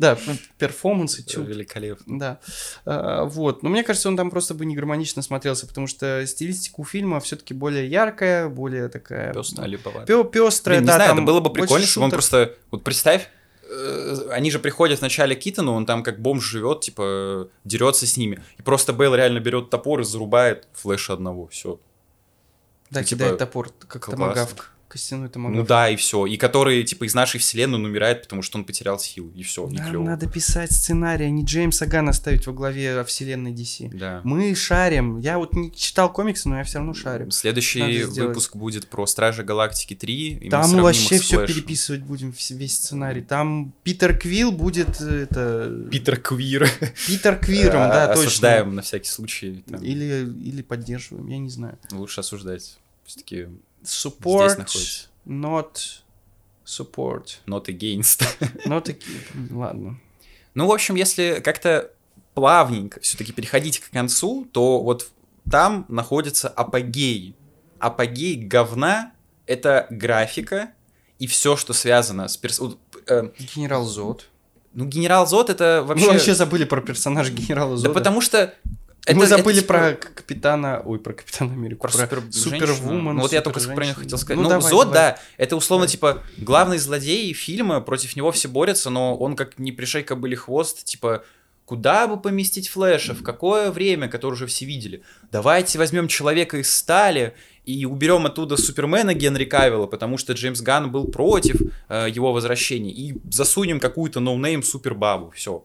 Да, перформансы, тю, Великолепно. Да. А, Вот. Но мне кажется, он там просто бы не гармонично смотрелся, потому что стилистика у фильма все-таки более яркая, более такая... Пёстно, липовато. Пё- пёстрая, Блин, не да, знаю, это было бы прикольно, чтобы он просто... Вот представь, э, они же приходят в начале к Итану, он там как бомж живет, типа, дерется с ними. И просто Бейл реально берет топор и зарубает флеша одного. Все. Да, ну, типа, кидает топор, как томагавк. Костяной томагавк. Ну да, и все. И который, типа, из нашей вселенной он умирает, потому что он потерял силу. И все, Нам клево. надо писать сценарий, а не Джеймса Ганна ставить во главе вселенной DC. Да. Мы шарим. Я вот не читал комиксы, но я все равно шарим. Следующий выпуск будет про Стражи Галактики 3. и Там мы вообще все переписывать будем, весь сценарий. Там Питер Квилл будет э, это... Питер Квир. Питер Квиром, да, точно. Осуждаем на всякий случай. там. Или, или поддерживаем, я не знаю. Лучше осуждать. Все-таки Support, not support. not against. Но такие, ладно. Ну, в общем, если как-то плавненько все-таки переходить к концу, то вот там находится апогей. Апогей говна — это графика и все, что связано с перс... э, Генерал Зод. ну, генерал Зод — это Мы вообще... вообще забыли про персонажа генерала Да Зода. потому что... Мы это- забыли это, типа, про капитана... Ой, про капитана Америку. Про супер супервумен. Ну, вот я только про него хотел сказать. Ну, Ну, давай, Зод, давай. да, это условно, типа, главный злодей фильма, против него все борются, но он как не пришей кобыли хвост, типа, куда бы поместить Флэша, в какое время, которое уже все видели. Давайте возьмем человека из стали и уберем оттуда Супермена Генри Кавилла, потому что Джеймс Ганн был против э, его возвращения, и засунем какую-то ноунейм супербабу, все.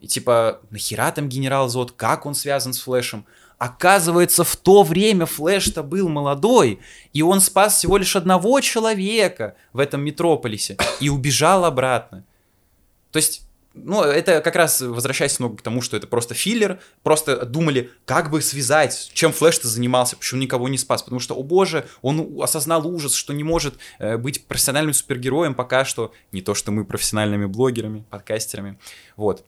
И типа, нахера там генерал Зод, как он связан с Флэшем? Оказывается, в то время Флэш-то был молодой, и он спас всего лишь одного человека в этом метрополисе и убежал обратно. То есть, ну, это как раз возвращаясь много к тому, что это просто филлер, просто думали, как бы связать, чем Флэш-то занимался, почему никого не спас, потому что, о боже, он осознал ужас, что не может э, быть профессиональным супергероем пока что, не то что мы профессиональными блогерами, подкастерами, вот.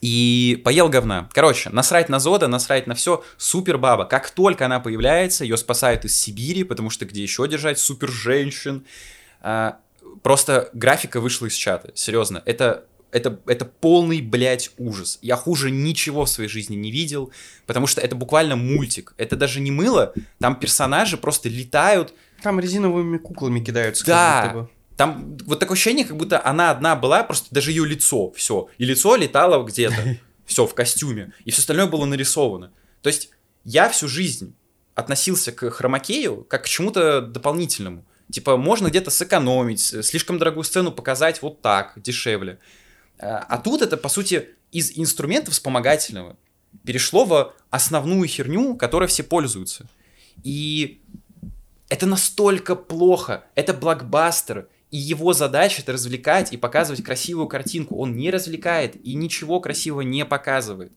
И поел говна. Короче, насрать на Зода, насрать на все. Супер баба. Как только она появляется, ее спасают из Сибири, потому что где еще держать супер женщин. А, просто графика вышла из чата. Серьезно. Это, это, это полный, блядь, ужас. Я хуже ничего в своей жизни не видел, потому что это буквально мультик. Это даже не мыло. Там персонажи просто летают, Там резиновыми куклами кидаются. Да. Там вот такое ощущение, как будто она одна была, просто даже ее лицо, все. И лицо летало где-то, все, в костюме. И все остальное было нарисовано. То есть я всю жизнь относился к хромакею как к чему-то дополнительному. Типа, можно где-то сэкономить, слишком дорогую сцену показать вот так, дешевле. А а тут это, по сути, из инструмента вспомогательного перешло в основную херню, которой все пользуются. И это настолько плохо. Это блокбастер. И его задача это развлекать и показывать красивую картинку. Он не развлекает и ничего красивого не показывает.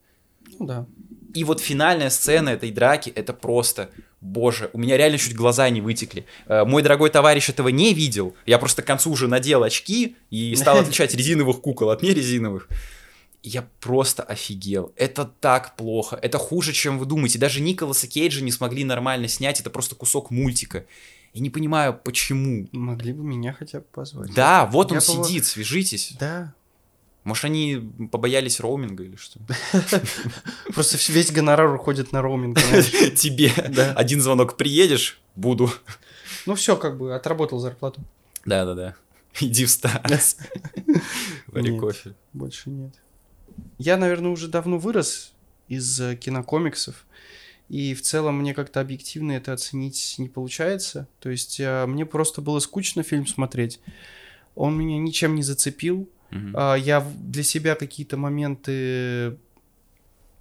Ну да. И вот финальная сцена этой драки, это просто, боже, у меня реально чуть глаза не вытекли. Э, Мой дорогой товарищ этого не видел. Я просто к концу уже надел очки и стал отличать резиновых кукол от нерезиновых. Я просто офигел. Это так плохо. Это хуже, чем вы думаете. Даже Николаса Кейджа не смогли нормально снять. Это просто кусок мультика. Я не понимаю, почему. Могли бы меня хотя бы позвать. Да, вот он Я бы- сидит, свяжитесь. Да. Может, они побоялись роуминга или что? Просто весь гонорар уходит на роуминг. Тебе один звонок приедешь, буду. Ну все, как бы, отработал зарплату. Да-да-да. Иди в Стас. Вари кофе. Больше нет. Я, наверное, уже давно вырос из э, кинокомиксов. И в целом мне как-то объективно это оценить не получается. То есть э, мне просто было скучно фильм смотреть. Он меня ничем не зацепил. А, Я для себя какие-то моменты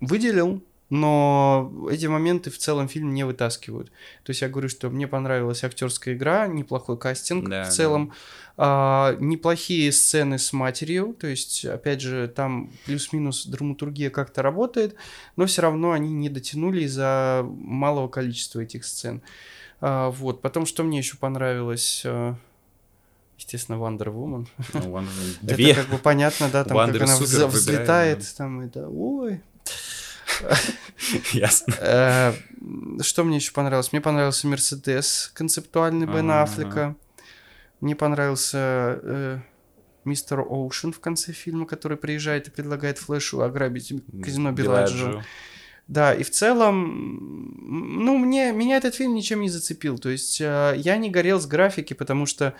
выделил, но эти моменты в целом фильм не вытаскивают. То есть я говорю, что мне понравилась актерская игра, неплохой кастинг Да, в да. целом, а, неплохие сцены с матерью, то есть, опять же, там плюс-минус драматургия как-то работает, но все равно они не дотянули из-за малого количества этих сцен. А, вот, потом что мне еще понравилось? А, естественно, Wonder Woman. Ну, Wonder- Это Две. как бы понятно, да, там Wonder как она выбирает, взлетает, да. там это, ой. Ясно. Э, Что мне еще понравилось? Мне понравился Мерседес концептуальный Бен. Аффлека. Мне понравился э, Мистер Оушен в конце фильма, который приезжает и предлагает Флэшу ограбить казино. Беладжио. Да, и в целом, ну, мне, меня этот фильм ничем не зацепил. То есть э, я не горел с графики, потому что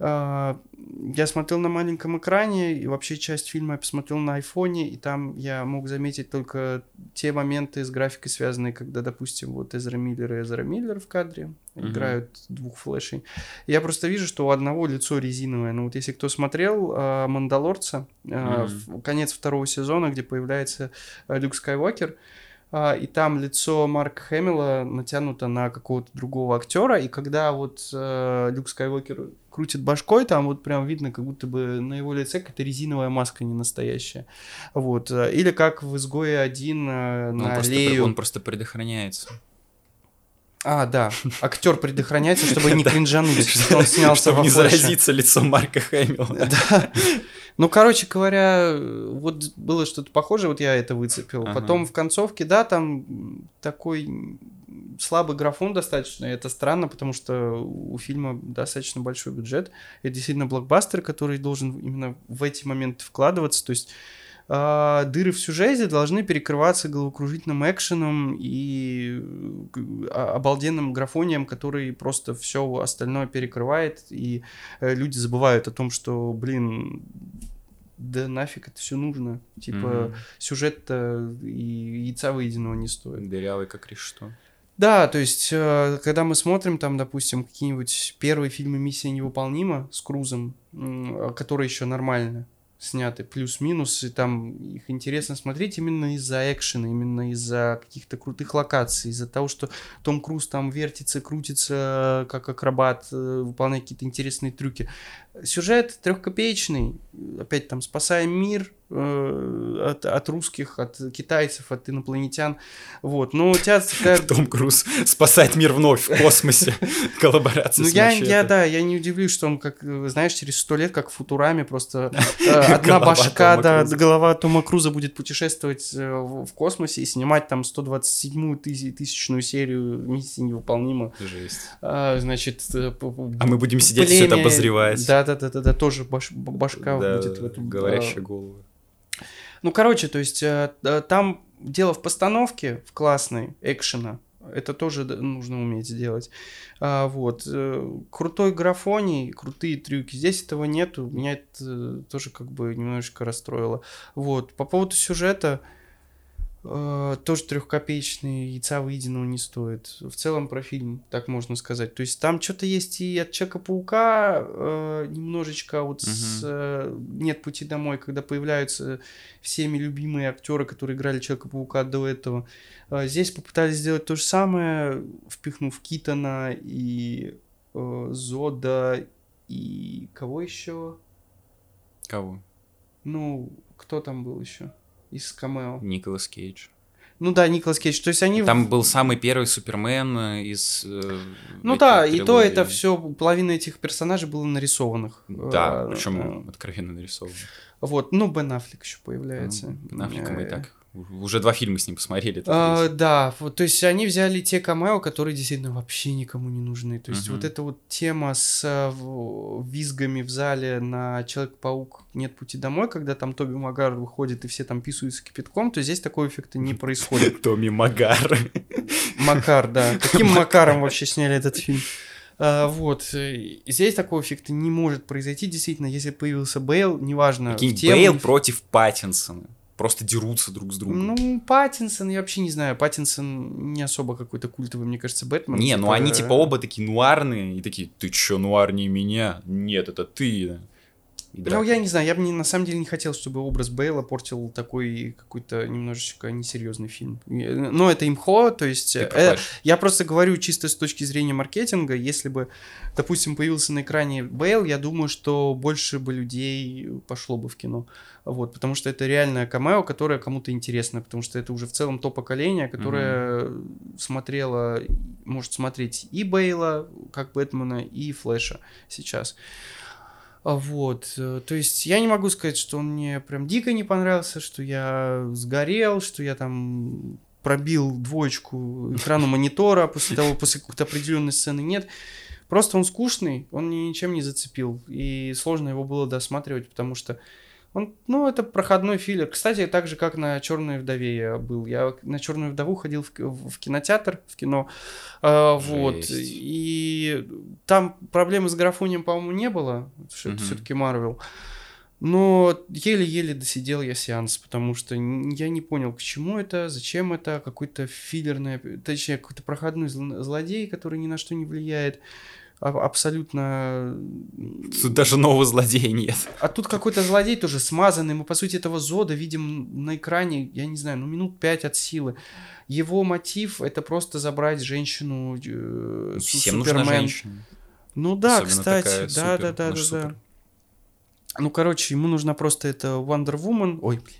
я смотрел на маленьком экране, и вообще часть фильма я посмотрел на айфоне, и там я мог заметить только те моменты с графикой связанные, когда, допустим, вот Эзра Миллер и Эзра Миллер в кадре Мгм. играют двух флешей. Я просто вижу, что у одного лицо резиновое. Ну вот если кто смотрел э, «Мандалорца», э, в- конец второго сезона, где появляется Люк Скайуокер, а, и там лицо Марка Хэмилла натянуто на какого-то другого актера, и когда вот Люк Скайуокер крутит башкой, там вот прям видно, как будто бы на его лице какая-то резиновая маска не настоящая. Вот. э, Или как в «Изгое один» э, Ну, Он на просто, он просто предохраняется. А, да. Актер предохраняется, чтобы не кринжануть, что он снялся Чтобы во не заразиться лицом Марка Хэмилла. Да. Ну, короче говоря, вот было что-то похожее, вот я это выцепил. Потом в концовке, да, там такой слабый графон достаточно, и это странно, потому что у фильма достаточно большой бюджет. Это действительно блокбастер, который должен именно в эти моменты вкладываться, то есть а, дыры в сюжете должны перекрываться головокружительным экшеном и э, обалденным графонием, который просто все остальное перекрывает, и э, люди забывают о том, что, блин, да нафиг это все нужно. Типа, Мгм. сюжет-то и яйца выеденного не стоит. Дырявый как решето. Да, то есть, э, когда мы смотрим там, допустим, какие-нибудь первые фильмы «Миссия невыполнима» с Крузом, которые еще нормально сняты, плюс-минус, и там их интересно смотреть именно из-за экшена, именно из-за каких-то крутых локаций, из-за того, что Том Круз там вертится, крутится, как акробат, э, выполняет какие-то интересные трюки. Сюжет трехкопеечный, опять там спасаем мир от, от русских, от китайцев, от инопланетян, вот. Но у тебя такая Том Круз спасает мир вновь в космосе. Коллаборация ну, с я, я, да, я не удивлюсь, что он, как, э, знаешь, через сто лет, как в Футураме, просто э, одна башка, да, голова Тома Круза будет путешествовать э, в космосе и снимать там 127-ю тысяч- тысячную серию «Миссии невыполнима». Жесть. А, значит... э, А мы будем сидеть все это обозревать. Да-да-да-да, тоже баш- башка будет в говорящая э, голова. Ну, короче, то есть э, э, там дело в постановке, в классной, экшена. Это тоже нужно уметь сделать. А, вот. э, Крутой графоний, крутые трюки. Здесь этого нету. Меня это тоже как бы немножечко расстроило. Вот. По поводу сюжета, тоже трехкопеечный, яйца выеденного не стоит. В целом про фильм, так можно сказать. То есть там что-то есть и от Человека-паука э, немножечко вот с Мгм. э, «Нет пути домой», когда появляются всеми любимые актеры, которые играли Человека-паука до этого. А, Здесь попытались сделать то же самое, впихнув Китона и э, Зода и кого еще? Кого? Ну, кто там был еще из камео? Николас Кейдж. Ну да, Николас Кейдж. То есть они... Там был самый первый Супермен э, из... э, Ну да, и то это все, половина этих персонажей было нарисованных. Да, Э, причем откровенно нарисован. Вот, ну, Бен Аффлек еще появляется. Ну, Аффлека мы и так уже два фильма с ним посмотрели. А, да, вот, то есть они взяли те камео, которые действительно вообще никому не нужны. То есть Мгм. вот эта вот тема с в- визгами в зале на Человек-паук «Нет пути домой», когда там Тоби Магар выходит и все там писаются кипятком, то здесь такого эффекта не происходит. Томми Магар. Макар, да. Каким Макаром вообще сняли этот фильм? А, вот. э, Здесь такого эффекта не может произойти, действительно, если появился Бейл, неважно, тему, Бейл против Паттинсона. Просто дерутся друг с другом. Ну, Паттинсон, я вообще не знаю. Паттинсон не особо какой-то культовый, мне кажется, Бэтмен. не, ну они э, типа оба такие нуарные, и такие, ты чё, нуарнее меня? Нет, это ты. И Ну, я не знаю, я бы не- на самом деле не хотел, чтобы образ Бейла портил такой какой-то немножечко несерьезный фильм. Э, Но это имхо, то есть... Э, я просто говорю чисто с точки зрения маркетинга, если бы, допустим, появился на экране Бейл, я думаю, что больше бы людей пошло бы в кино. Вот, потому что это реальное камео, которое кому-то интересно, потому что это уже в целом то поколение, которое смотрело, может смотреть и Бейла, как Бэтмена, и Флэша сейчас. А Вот, э, то есть я не могу сказать, что он мне прям дико не понравился, что я сгорел, что я там пробил двоечку экрану монитора после того, после какой-то определенной сцены нет. Просто он скучный, он ничем не зацепил, и сложно его было досматривать, потому что он, ну, это проходной филлер. Кстати, так же, как на «Черной вдове» я был. Я на «Черную вдову» ходил в, в кинотеатр, в кино. А, вот. И там проблемы с графонием, по-моему, не было. Что это все-таки Марвел. Но еле-еле досидел я сеанс, потому что я не понял, к чему это, зачем это, какой-то филлерный, точнее, какой-то проходной злодей, который ни на что не влияет абсолютно... Тут даже нового злодея нет. А тут какой-то злодей тоже смазанный. Мы, по сути, этого Зода видим на экране, я не знаю, ну, минут пять от силы. Его мотив — это просто забрать женщину э, Всем Супермен. нужна женщина. Ну да, Особенно кстати, да, да, да, да, да. Ну, короче, ему нужна просто эта Wonder Woman. Ой, блин.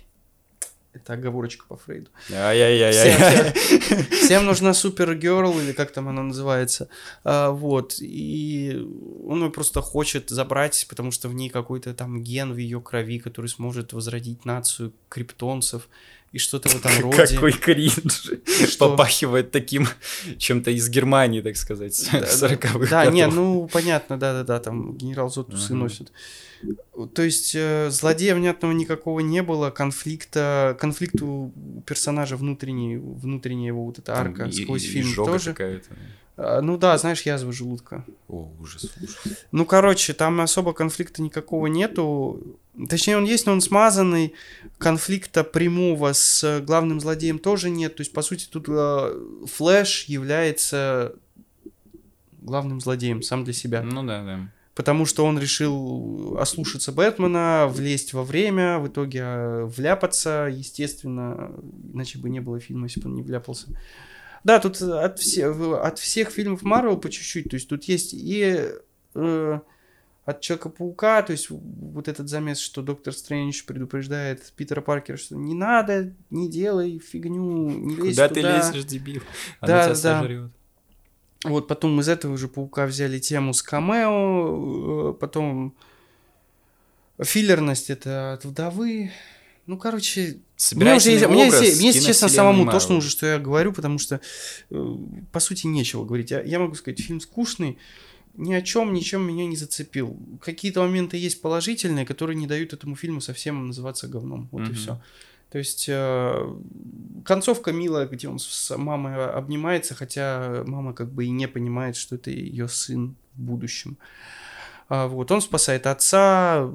Это оговорочка по Фрейду. Ай-яй-яй. Всем, всем нужна Супергерл, или как там она называется. А, вот. И он ее просто хочет забрать, потому что в ней какой-то там ген в ее крови, который сможет возродить нацию криптонцев и что-то в этом роде. Какой кринж. Попахивает таким чем-то из Германии, так сказать, 40-х Да, не, ну, понятно, да-да-да, там генерал Зотусы носит. То есть э, злодея внятного никакого не было, конфликта, конфликт у персонажа внутренний, внутренняя его вот эта арка Там сквозь и, фильм и тоже. А, ну да, знаешь, язва желудка. О, ужас, ужас. Ну, короче, там особо конфликта никакого нету. Точнее, он есть, но он смазанный. Конфликта прямого с главным злодеем тоже нет. То есть, по сути, тут э, Флэш является главным злодеем сам для себя. Ну да, да потому что он решил ослушаться Бэтмена, влезть во время, в итоге а, вляпаться, естественно, иначе бы не было фильма, если бы он не вляпался. Да, тут от, все, от всех фильмов Марвел по чуть-чуть, то есть тут есть и э, от Человека-паука, то есть вот этот замес, что Доктор Стрэндж предупреждает Питера Паркера, что не надо, не делай фигню, не лезь Куда туда. ты лезешь, дебил? Она да, тебя да. сожрет. Вот потом из этого же паука взяли тему с камео, э, потом филлерность это от вдовы. Ну, короче, мне, уже, мне, мне, если честно, самому Марвел. тошно уже, что я говорю, потому что, э, по сути, нечего говорить. Я, я могу сказать, фильм скучный, ни о чем, ничем меня не зацепил. Какие-то моменты есть положительные, которые не дают этому фильму совсем называться говном. Вот mm-hmm. и все. То есть э, концовка милая, где он с мамой обнимается, хотя мама как бы и не понимает, что это ее сын в будущем. А, вот, он спасает отца.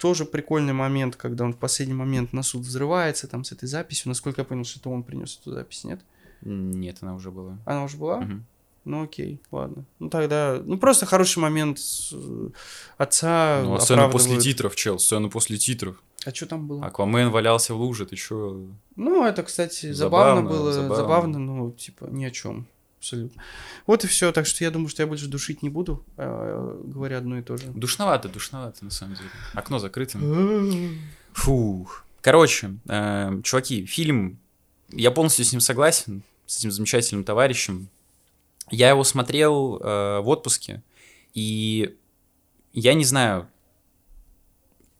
Тоже прикольный момент, когда он в последний момент на суд взрывается там с этой записью. Насколько я понял, что это он принес эту запись, нет? Нет, она уже была. Она уже была? Угу. Ну окей, ладно. Ну тогда, ну просто хороший момент э, отца. Ну а сцена после титров, чел, сцена после титров. А что там было? Аквамен валялся в луже, ты чё? Ну, это, кстати, забавно, забавно было, забавно. забавно, но типа ни о чем. Абсолютно. Вот и все. Так что я думаю, что я больше душить не буду, а, говоря одно и то же. Душновато, душновато, на самом деле. Окно закрыто. Фух. Короче, э, чуваки, фильм. Я полностью с ним согласен, с этим замечательным товарищем. Я его смотрел э, в отпуске, и я не знаю,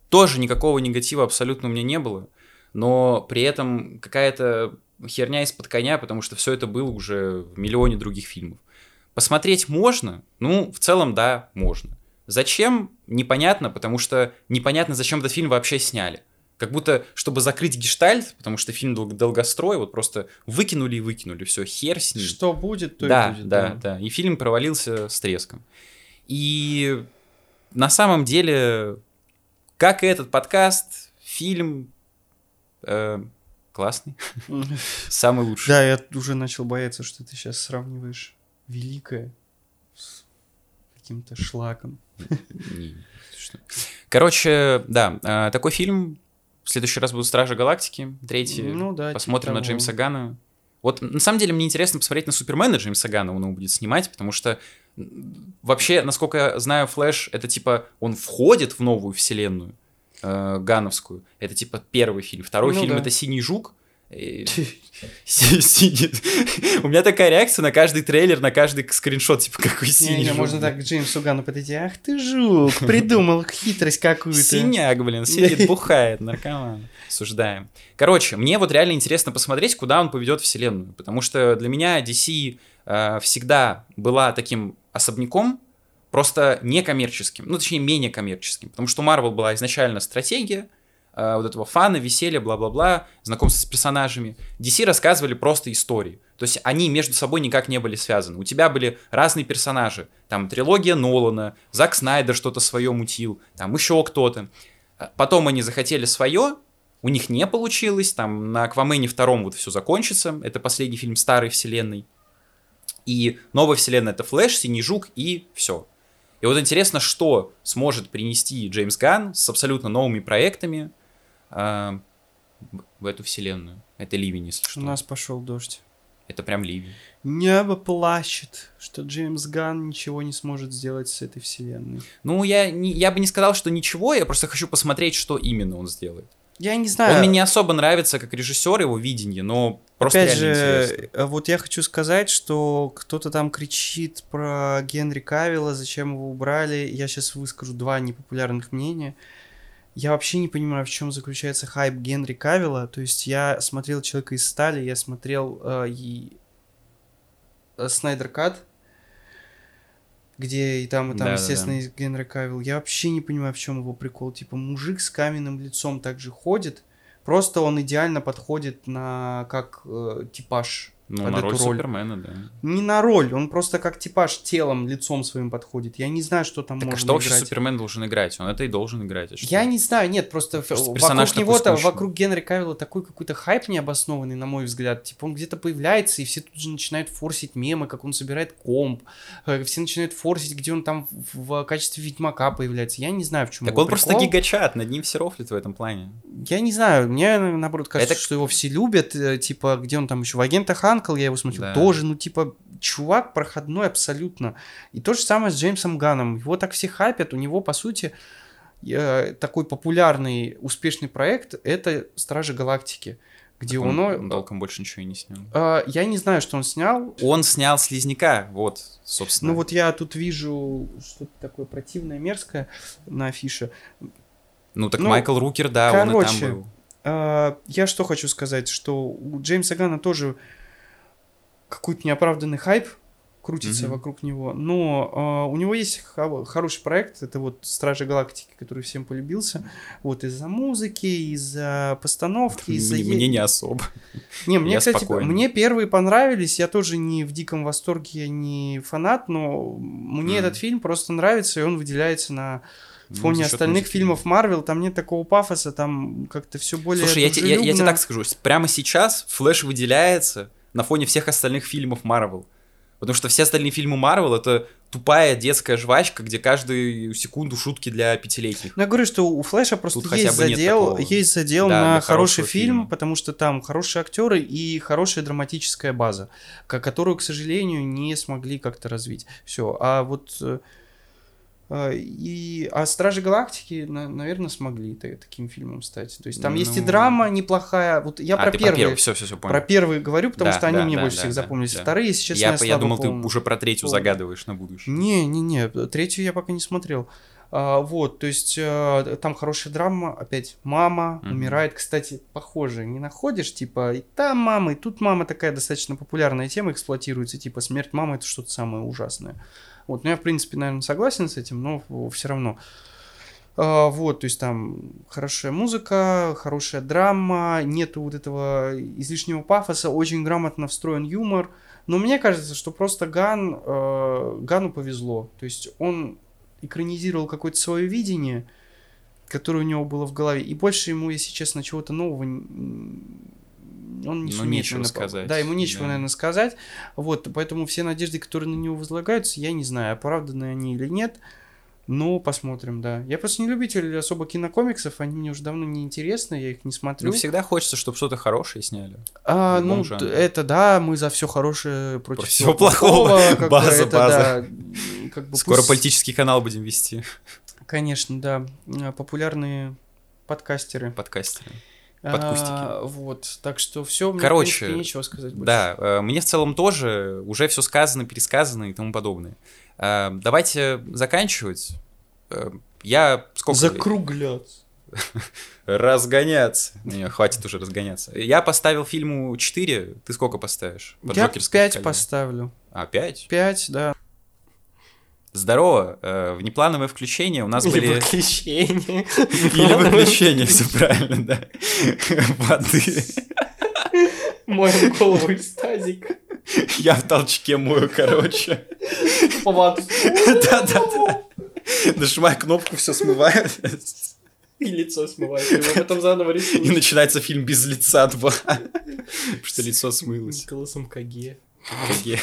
тоже никакого негатива абсолютно у меня не было, но при этом какая-то херня из-под коня, потому что все это было уже в миллионе других фильмов. Посмотреть можно? Ну, в целом, да, можно. Зачем? Непонятно, потому что непонятно, зачем этот фильм вообще сняли. Как будто, чтобы закрыть гештальт, потому что фильм дол- долгострой, вот просто выкинули и выкинули, все, хер с ним. Что будет, то да, и будет. Да, да, да. И фильм провалился с треском. И на самом деле как и этот подкаст, фильм э, классный. Самый лучший. Да, я уже начал бояться, что ты сейчас сравниваешь великое с каким-то шлаком. Короче, да, э, такой фильм. В следующий раз будут Стражи Галактики, третий. Ну да. Посмотрим типа на Джеймса Гана. Вот на самом деле мне интересно посмотреть на Супермена Джеймса Гана, он его будет снимать, потому что вообще, насколько я знаю, Флэш, это типа, он входит в новую вселенную, э, Гановскую. Это типа первый фильм. Второй ну, фильм да. это Синий жук. У меня такая реакция на каждый трейлер, на каждый скриншот, типа, какой синий. жук, можно так к Джеймсу Гану подойти. Ах ты жук, придумал хитрость какую-то. Синяк, блин, сидит, бухает, наркоман. Осуждаем. Короче, мне вот реально интересно посмотреть, куда он поведет вселенную. Потому что для меня DC э, всегда была таким особняком, просто некоммерческим. Ну, точнее, менее коммерческим. Потому что у Marvel была изначально стратегия, э, вот этого фана, веселья, бла-бла-бла, знакомства с персонажами. DC рассказывали просто истории. То есть они между собой никак не были связаны. У тебя были разные персонажи. Там трилогия Нолана, Зак Снайдер что-то свое мутил, там еще кто-то. А Потом они захотели свое, у них не получилось, там на Аквамене втором вот все закончится, это последний фильм старой вселенной. И новая вселенная это Флэш, Синий Жук и все. И вот интересно, что сможет принести Джеймс Ганн с абсолютно новыми проектами в- в эту вселенную. Это ливень, если что. У нас пошел дождь. Это прям ливень. Небо плачет, что Джеймс Ган ничего не сможет сделать с этой вселенной. Ну, я, не, я бы не сказал, что ничего, я просто хочу посмотреть, что именно он сделает. Я не знаю. Он мне не особо нравится как режиссер, его видение, но просто Опять же, интересно. э, вот я хочу сказать, что кто-то там кричит про Генри Кавилла, зачем его убрали. Я сейчас выскажу два непопулярных мнения. Я вообще не понимаю, в чем заключается хайп Генри Кавилла. То есть я смотрел Человека из стали, я смотрел э, и э, Снайдер Кат, где и там, и там, Да-да-да. естественно, есть Генри Кавилл. Я вообще не понимаю, в чем его прикол. Типа, мужик с каменным лицом также ходит. Просто он идеально подходит на как э, типаж Ну, под на эту роль. Супермена, да. Не на роль, он просто как типаж телом, лицом своим подходит. Я не знаю, что там Так а можно что вообще играть. Супермен должен играть? Он это и должен играть. а что? Я не знаю, нет, просто, Просто вокруг него-то, скучный. вокруг Генри Кавилла такой какой-то хайп необоснованный, на мой взгляд. Типа он где-то появляется, и все тут же начинают форсить мемы, как он собирает комп. Э, Все начинают форсить, где он там в, качестве Ведьмака появляется. Я не знаю, в чем Так он просто прикол. гигачат, над ним все рофлит в этом плане. Я не знаю, мне наоборот кажется, Это- что его все любят, э, типа, где он там еще в агентах Анкл, я его смотрел, Да. тоже, ну, типа, чувак проходной абсолютно. И то же самое с Джеймсом Ганом. Его так все хайпят, у него, по сути, э, такой популярный, успешный проект — это Стражи Галактики, где Так он, он... он толком больше ничего и не снял. э, я не знаю, что он снял. Он снял Слизняка, вот, собственно. Ну вот я тут вижу что-то такое противное, мерзкое на афише. Ну так ну, Майкл Рукер, да, он и короче, там был. А, я что хочу сказать, что у Джеймса Гана тоже какой-то неоправданный хайп крутится Мгм. вокруг него, но а, у него есть хо- хороший проект, это вот Стражи Галактики, который всем полюбился, вот из-за музыки, из-за постановки, из-за... Мне, е- мне не особо. Не, мне, я кстати, спокойно. мне первые понравились, я тоже не в диком восторге, я не фанат, но мне Мгм. этот фильм просто нравится, и он выделяется на Ну, фоне счет остальных музыки. фильмов Марвел, там нет такого пафоса, там как-то все более Слушай, я, те- я- я тебе так скажу. Прямо сейчас Флэш выделяется на фоне всех остальных фильмов Марвел. Потому что все остальные фильмы Марвел это тупая детская жвачка, где каждую секунду шутки для пятилетних. Ну, я говорю, что у Флэша просто Тут есть задел, есть задел Да, на хороший фильм, фильма. потому что там хорошие актеры и хорошая драматическая база, ко- которую, к сожалению, не смогли как-то развить. Все. А вот э, и а Стражи Галактики, наверное, смогли та- таким фильмом стать. То есть там есть и Ну. драма неплохая. Вот я а, про ты первые. первый, все, все, все, понял. Про первые говорю, потому Да, что они да, мне да, больше да, всех да, запомнились. да. Вторые, если честно, я, я, я думал, ты помню. уже про третью помню. загадываешь на будущее. Не, не, не, третью я пока не смотрел. А, вот, то есть э, там хорошая драма, опять мама Мгм. умирает, кстати, похоже, не находишь, типа, и там мама, и тут мама такая достаточно популярная тема эксплуатируется, типа, смерть мамы это что-то самое ужасное. Вот, ну я, в принципе, наверное, согласен с этим, но все равно. А, вот, то есть там хорошая музыка, хорошая драма, нету вот этого излишнего пафоса, очень грамотно встроен юмор. Но мне кажется, что просто Ган, э, Гану повезло. То есть он экранизировал какое-то свое видение, которое у него было в голове. И больше ему, если честно, чего-то нового он не Ну, сумеет, нечего наверное, сказать, Да, ему нечего, да. наверное, сказать. Вот, поэтому все надежды, которые на него возлагаются, я не знаю, оправданы они или нет. Но посмотрим, да. Я просто не любитель особо кинокомиксов, они мне уже давно не интересны, я их не смотрю. Ну, всегда хочется, чтобы что-то хорошее сняли. А, ну, жанре. это да, мы за все хорошее против Против всего плохого. бы База, это, база. да, как бы Скоро пусть- политический канал будем вести. Конечно, да. А, Популярные подкастеры. Подкастеры. под кустики. А, вот, так что все, мне, Короче, в принципе, нечего сказать больше. Да, э, мне в целом тоже уже все сказано, пересказано и тому подобное. Э, Давайте заканчивать. Э, Я сколько... Закругляться. Разгоняться. Не, хватит уже разгоняться. Я поставил фильму 4. Ты сколько поставишь? по Я Джокерской 5 шкале? поставлю. А, 5? 5, да. Здорово. Э, Внеплановое включение. У нас были... выключение. Или выключение, все правильно, да. Воды. Моем голову из тазика. Я в толчке мою, короче. Да-да-да. Нажимаю кнопку, все смывает. И лицо смывает. его потом заново И рисуешь. начинается фильм без лица 2. Потому что лицо смылось. Николасом Каге. Каге.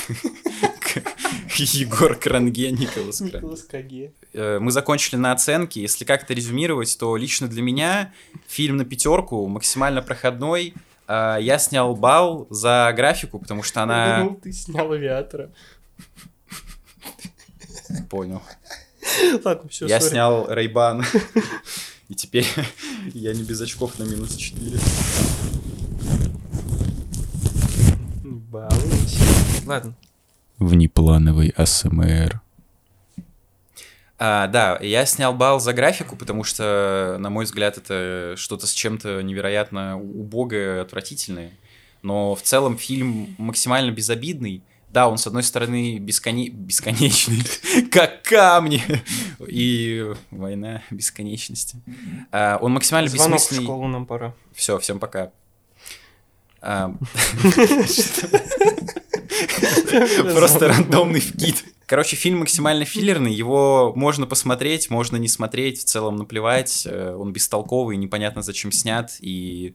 Егор Кранге, Николас Кранге. Николас Каге. Э, Мы закончили на оценке. Если как-то резюмировать, то лично для меня фильм на пятерку максимально проходной. Э, Я снял балл за графику, потому что она... Ну, ты снял авиатора. Понял. Ладно, все, Я снял Рейбан. И теперь я не без очков на минус 4. Балуйся. Ладно. Внеплановый АСМР. А, да, я снял балл за графику, потому что, на мой взгляд, это что-то с чем-то невероятно убогое, отвратительное. Но в целом фильм максимально безобидный. Да, он, с одной стороны, бесконе... бесконечный, как камни, и война бесконечности. А, он максимально Звонок в бессмысленный. школу нам пора. Все, всем пока. Просто рандомный вкид. Короче, фильм максимально филлерный, его можно посмотреть, можно не смотреть, в целом наплевать, э, он бестолковый, непонятно зачем снят, и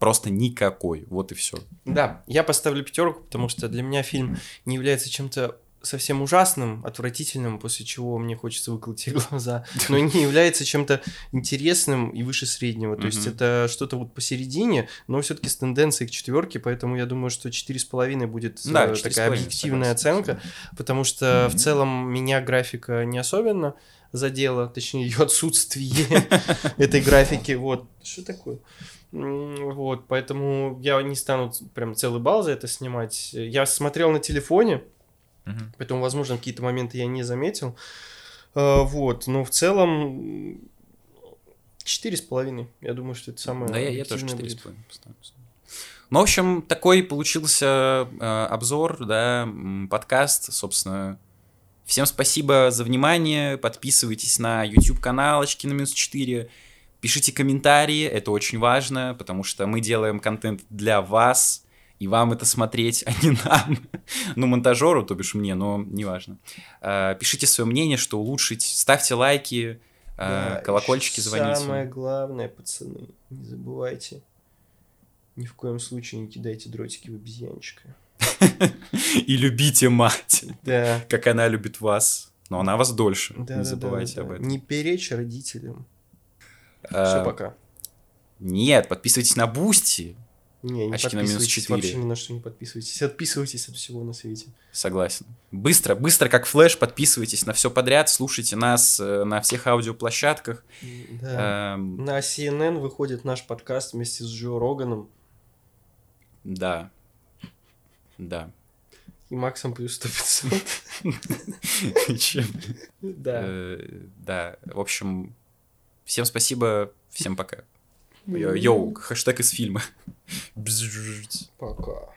просто никакой, вот и все. Да, я поставлю пятерку, потому что для меня фильм не является чем-то совсем ужасным, отвратительным, после чего мне хочется выколоть себе глаза, но не является чем-то интересным и выше среднего. То есть это что-то вот посередине, но все-таки с тенденцией к четверке, поэтому я думаю, что 4,5 будет э, Да, такая 4,5, объективная оценка, потому что в целом меня графика не особенно задела, точнее ее отсутствие этой графики. Вот, что такое? Вот, поэтому я не стану прям целый балл за это снимать. Я смотрел на телефоне, Мгм. поэтому, возможно, какие-то моменты я не заметил. Э, Вот, но в целом четыре с половиной. Я думаю, что это самое Да, я, я тоже 4,5 будет. поставлю. Ну, в общем, такой получился э, обзор, да, подкаст, собственно. Всем спасибо за внимание, подписывайтесь на YouTube-канал «Очки на минус 4», пишите комментарии, это очень важно, потому что мы делаем контент для вас, и вам это смотреть, а не нам. Ну, монтажеру, то бишь мне, но неважно. Э, Пишите свое мнение, что улучшить, ставьте лайки, э, Да, колокольчики звоните. Самое главное, пацаны, не забывайте. Ни в коем случае не кидайте дротики в обезьянчика. И любите мать, Да. как она любит вас. Но она вас дольше. Да, не забывайте да, да. об этом. Не перечь родителям. А, Все, пока. Нет, подписывайтесь на Бусти. Не, не очки на минус подписывайтесь, 4. вообще ни на что не подписывайтесь. Отписывайтесь от всего на свете. Согласен. Быстро, быстро, как флеш, подписывайтесь на все подряд, слушайте нас э, на всех аудиоплощадках. Да. Эм, На CNN выходит наш подкаст вместе с Джо Роганом Да. Да. и Максом плюс 100 Чем? Да. Э, Да. В общем, всем спасибо, всем пока. Йоу, хэштег из фильма. Пока.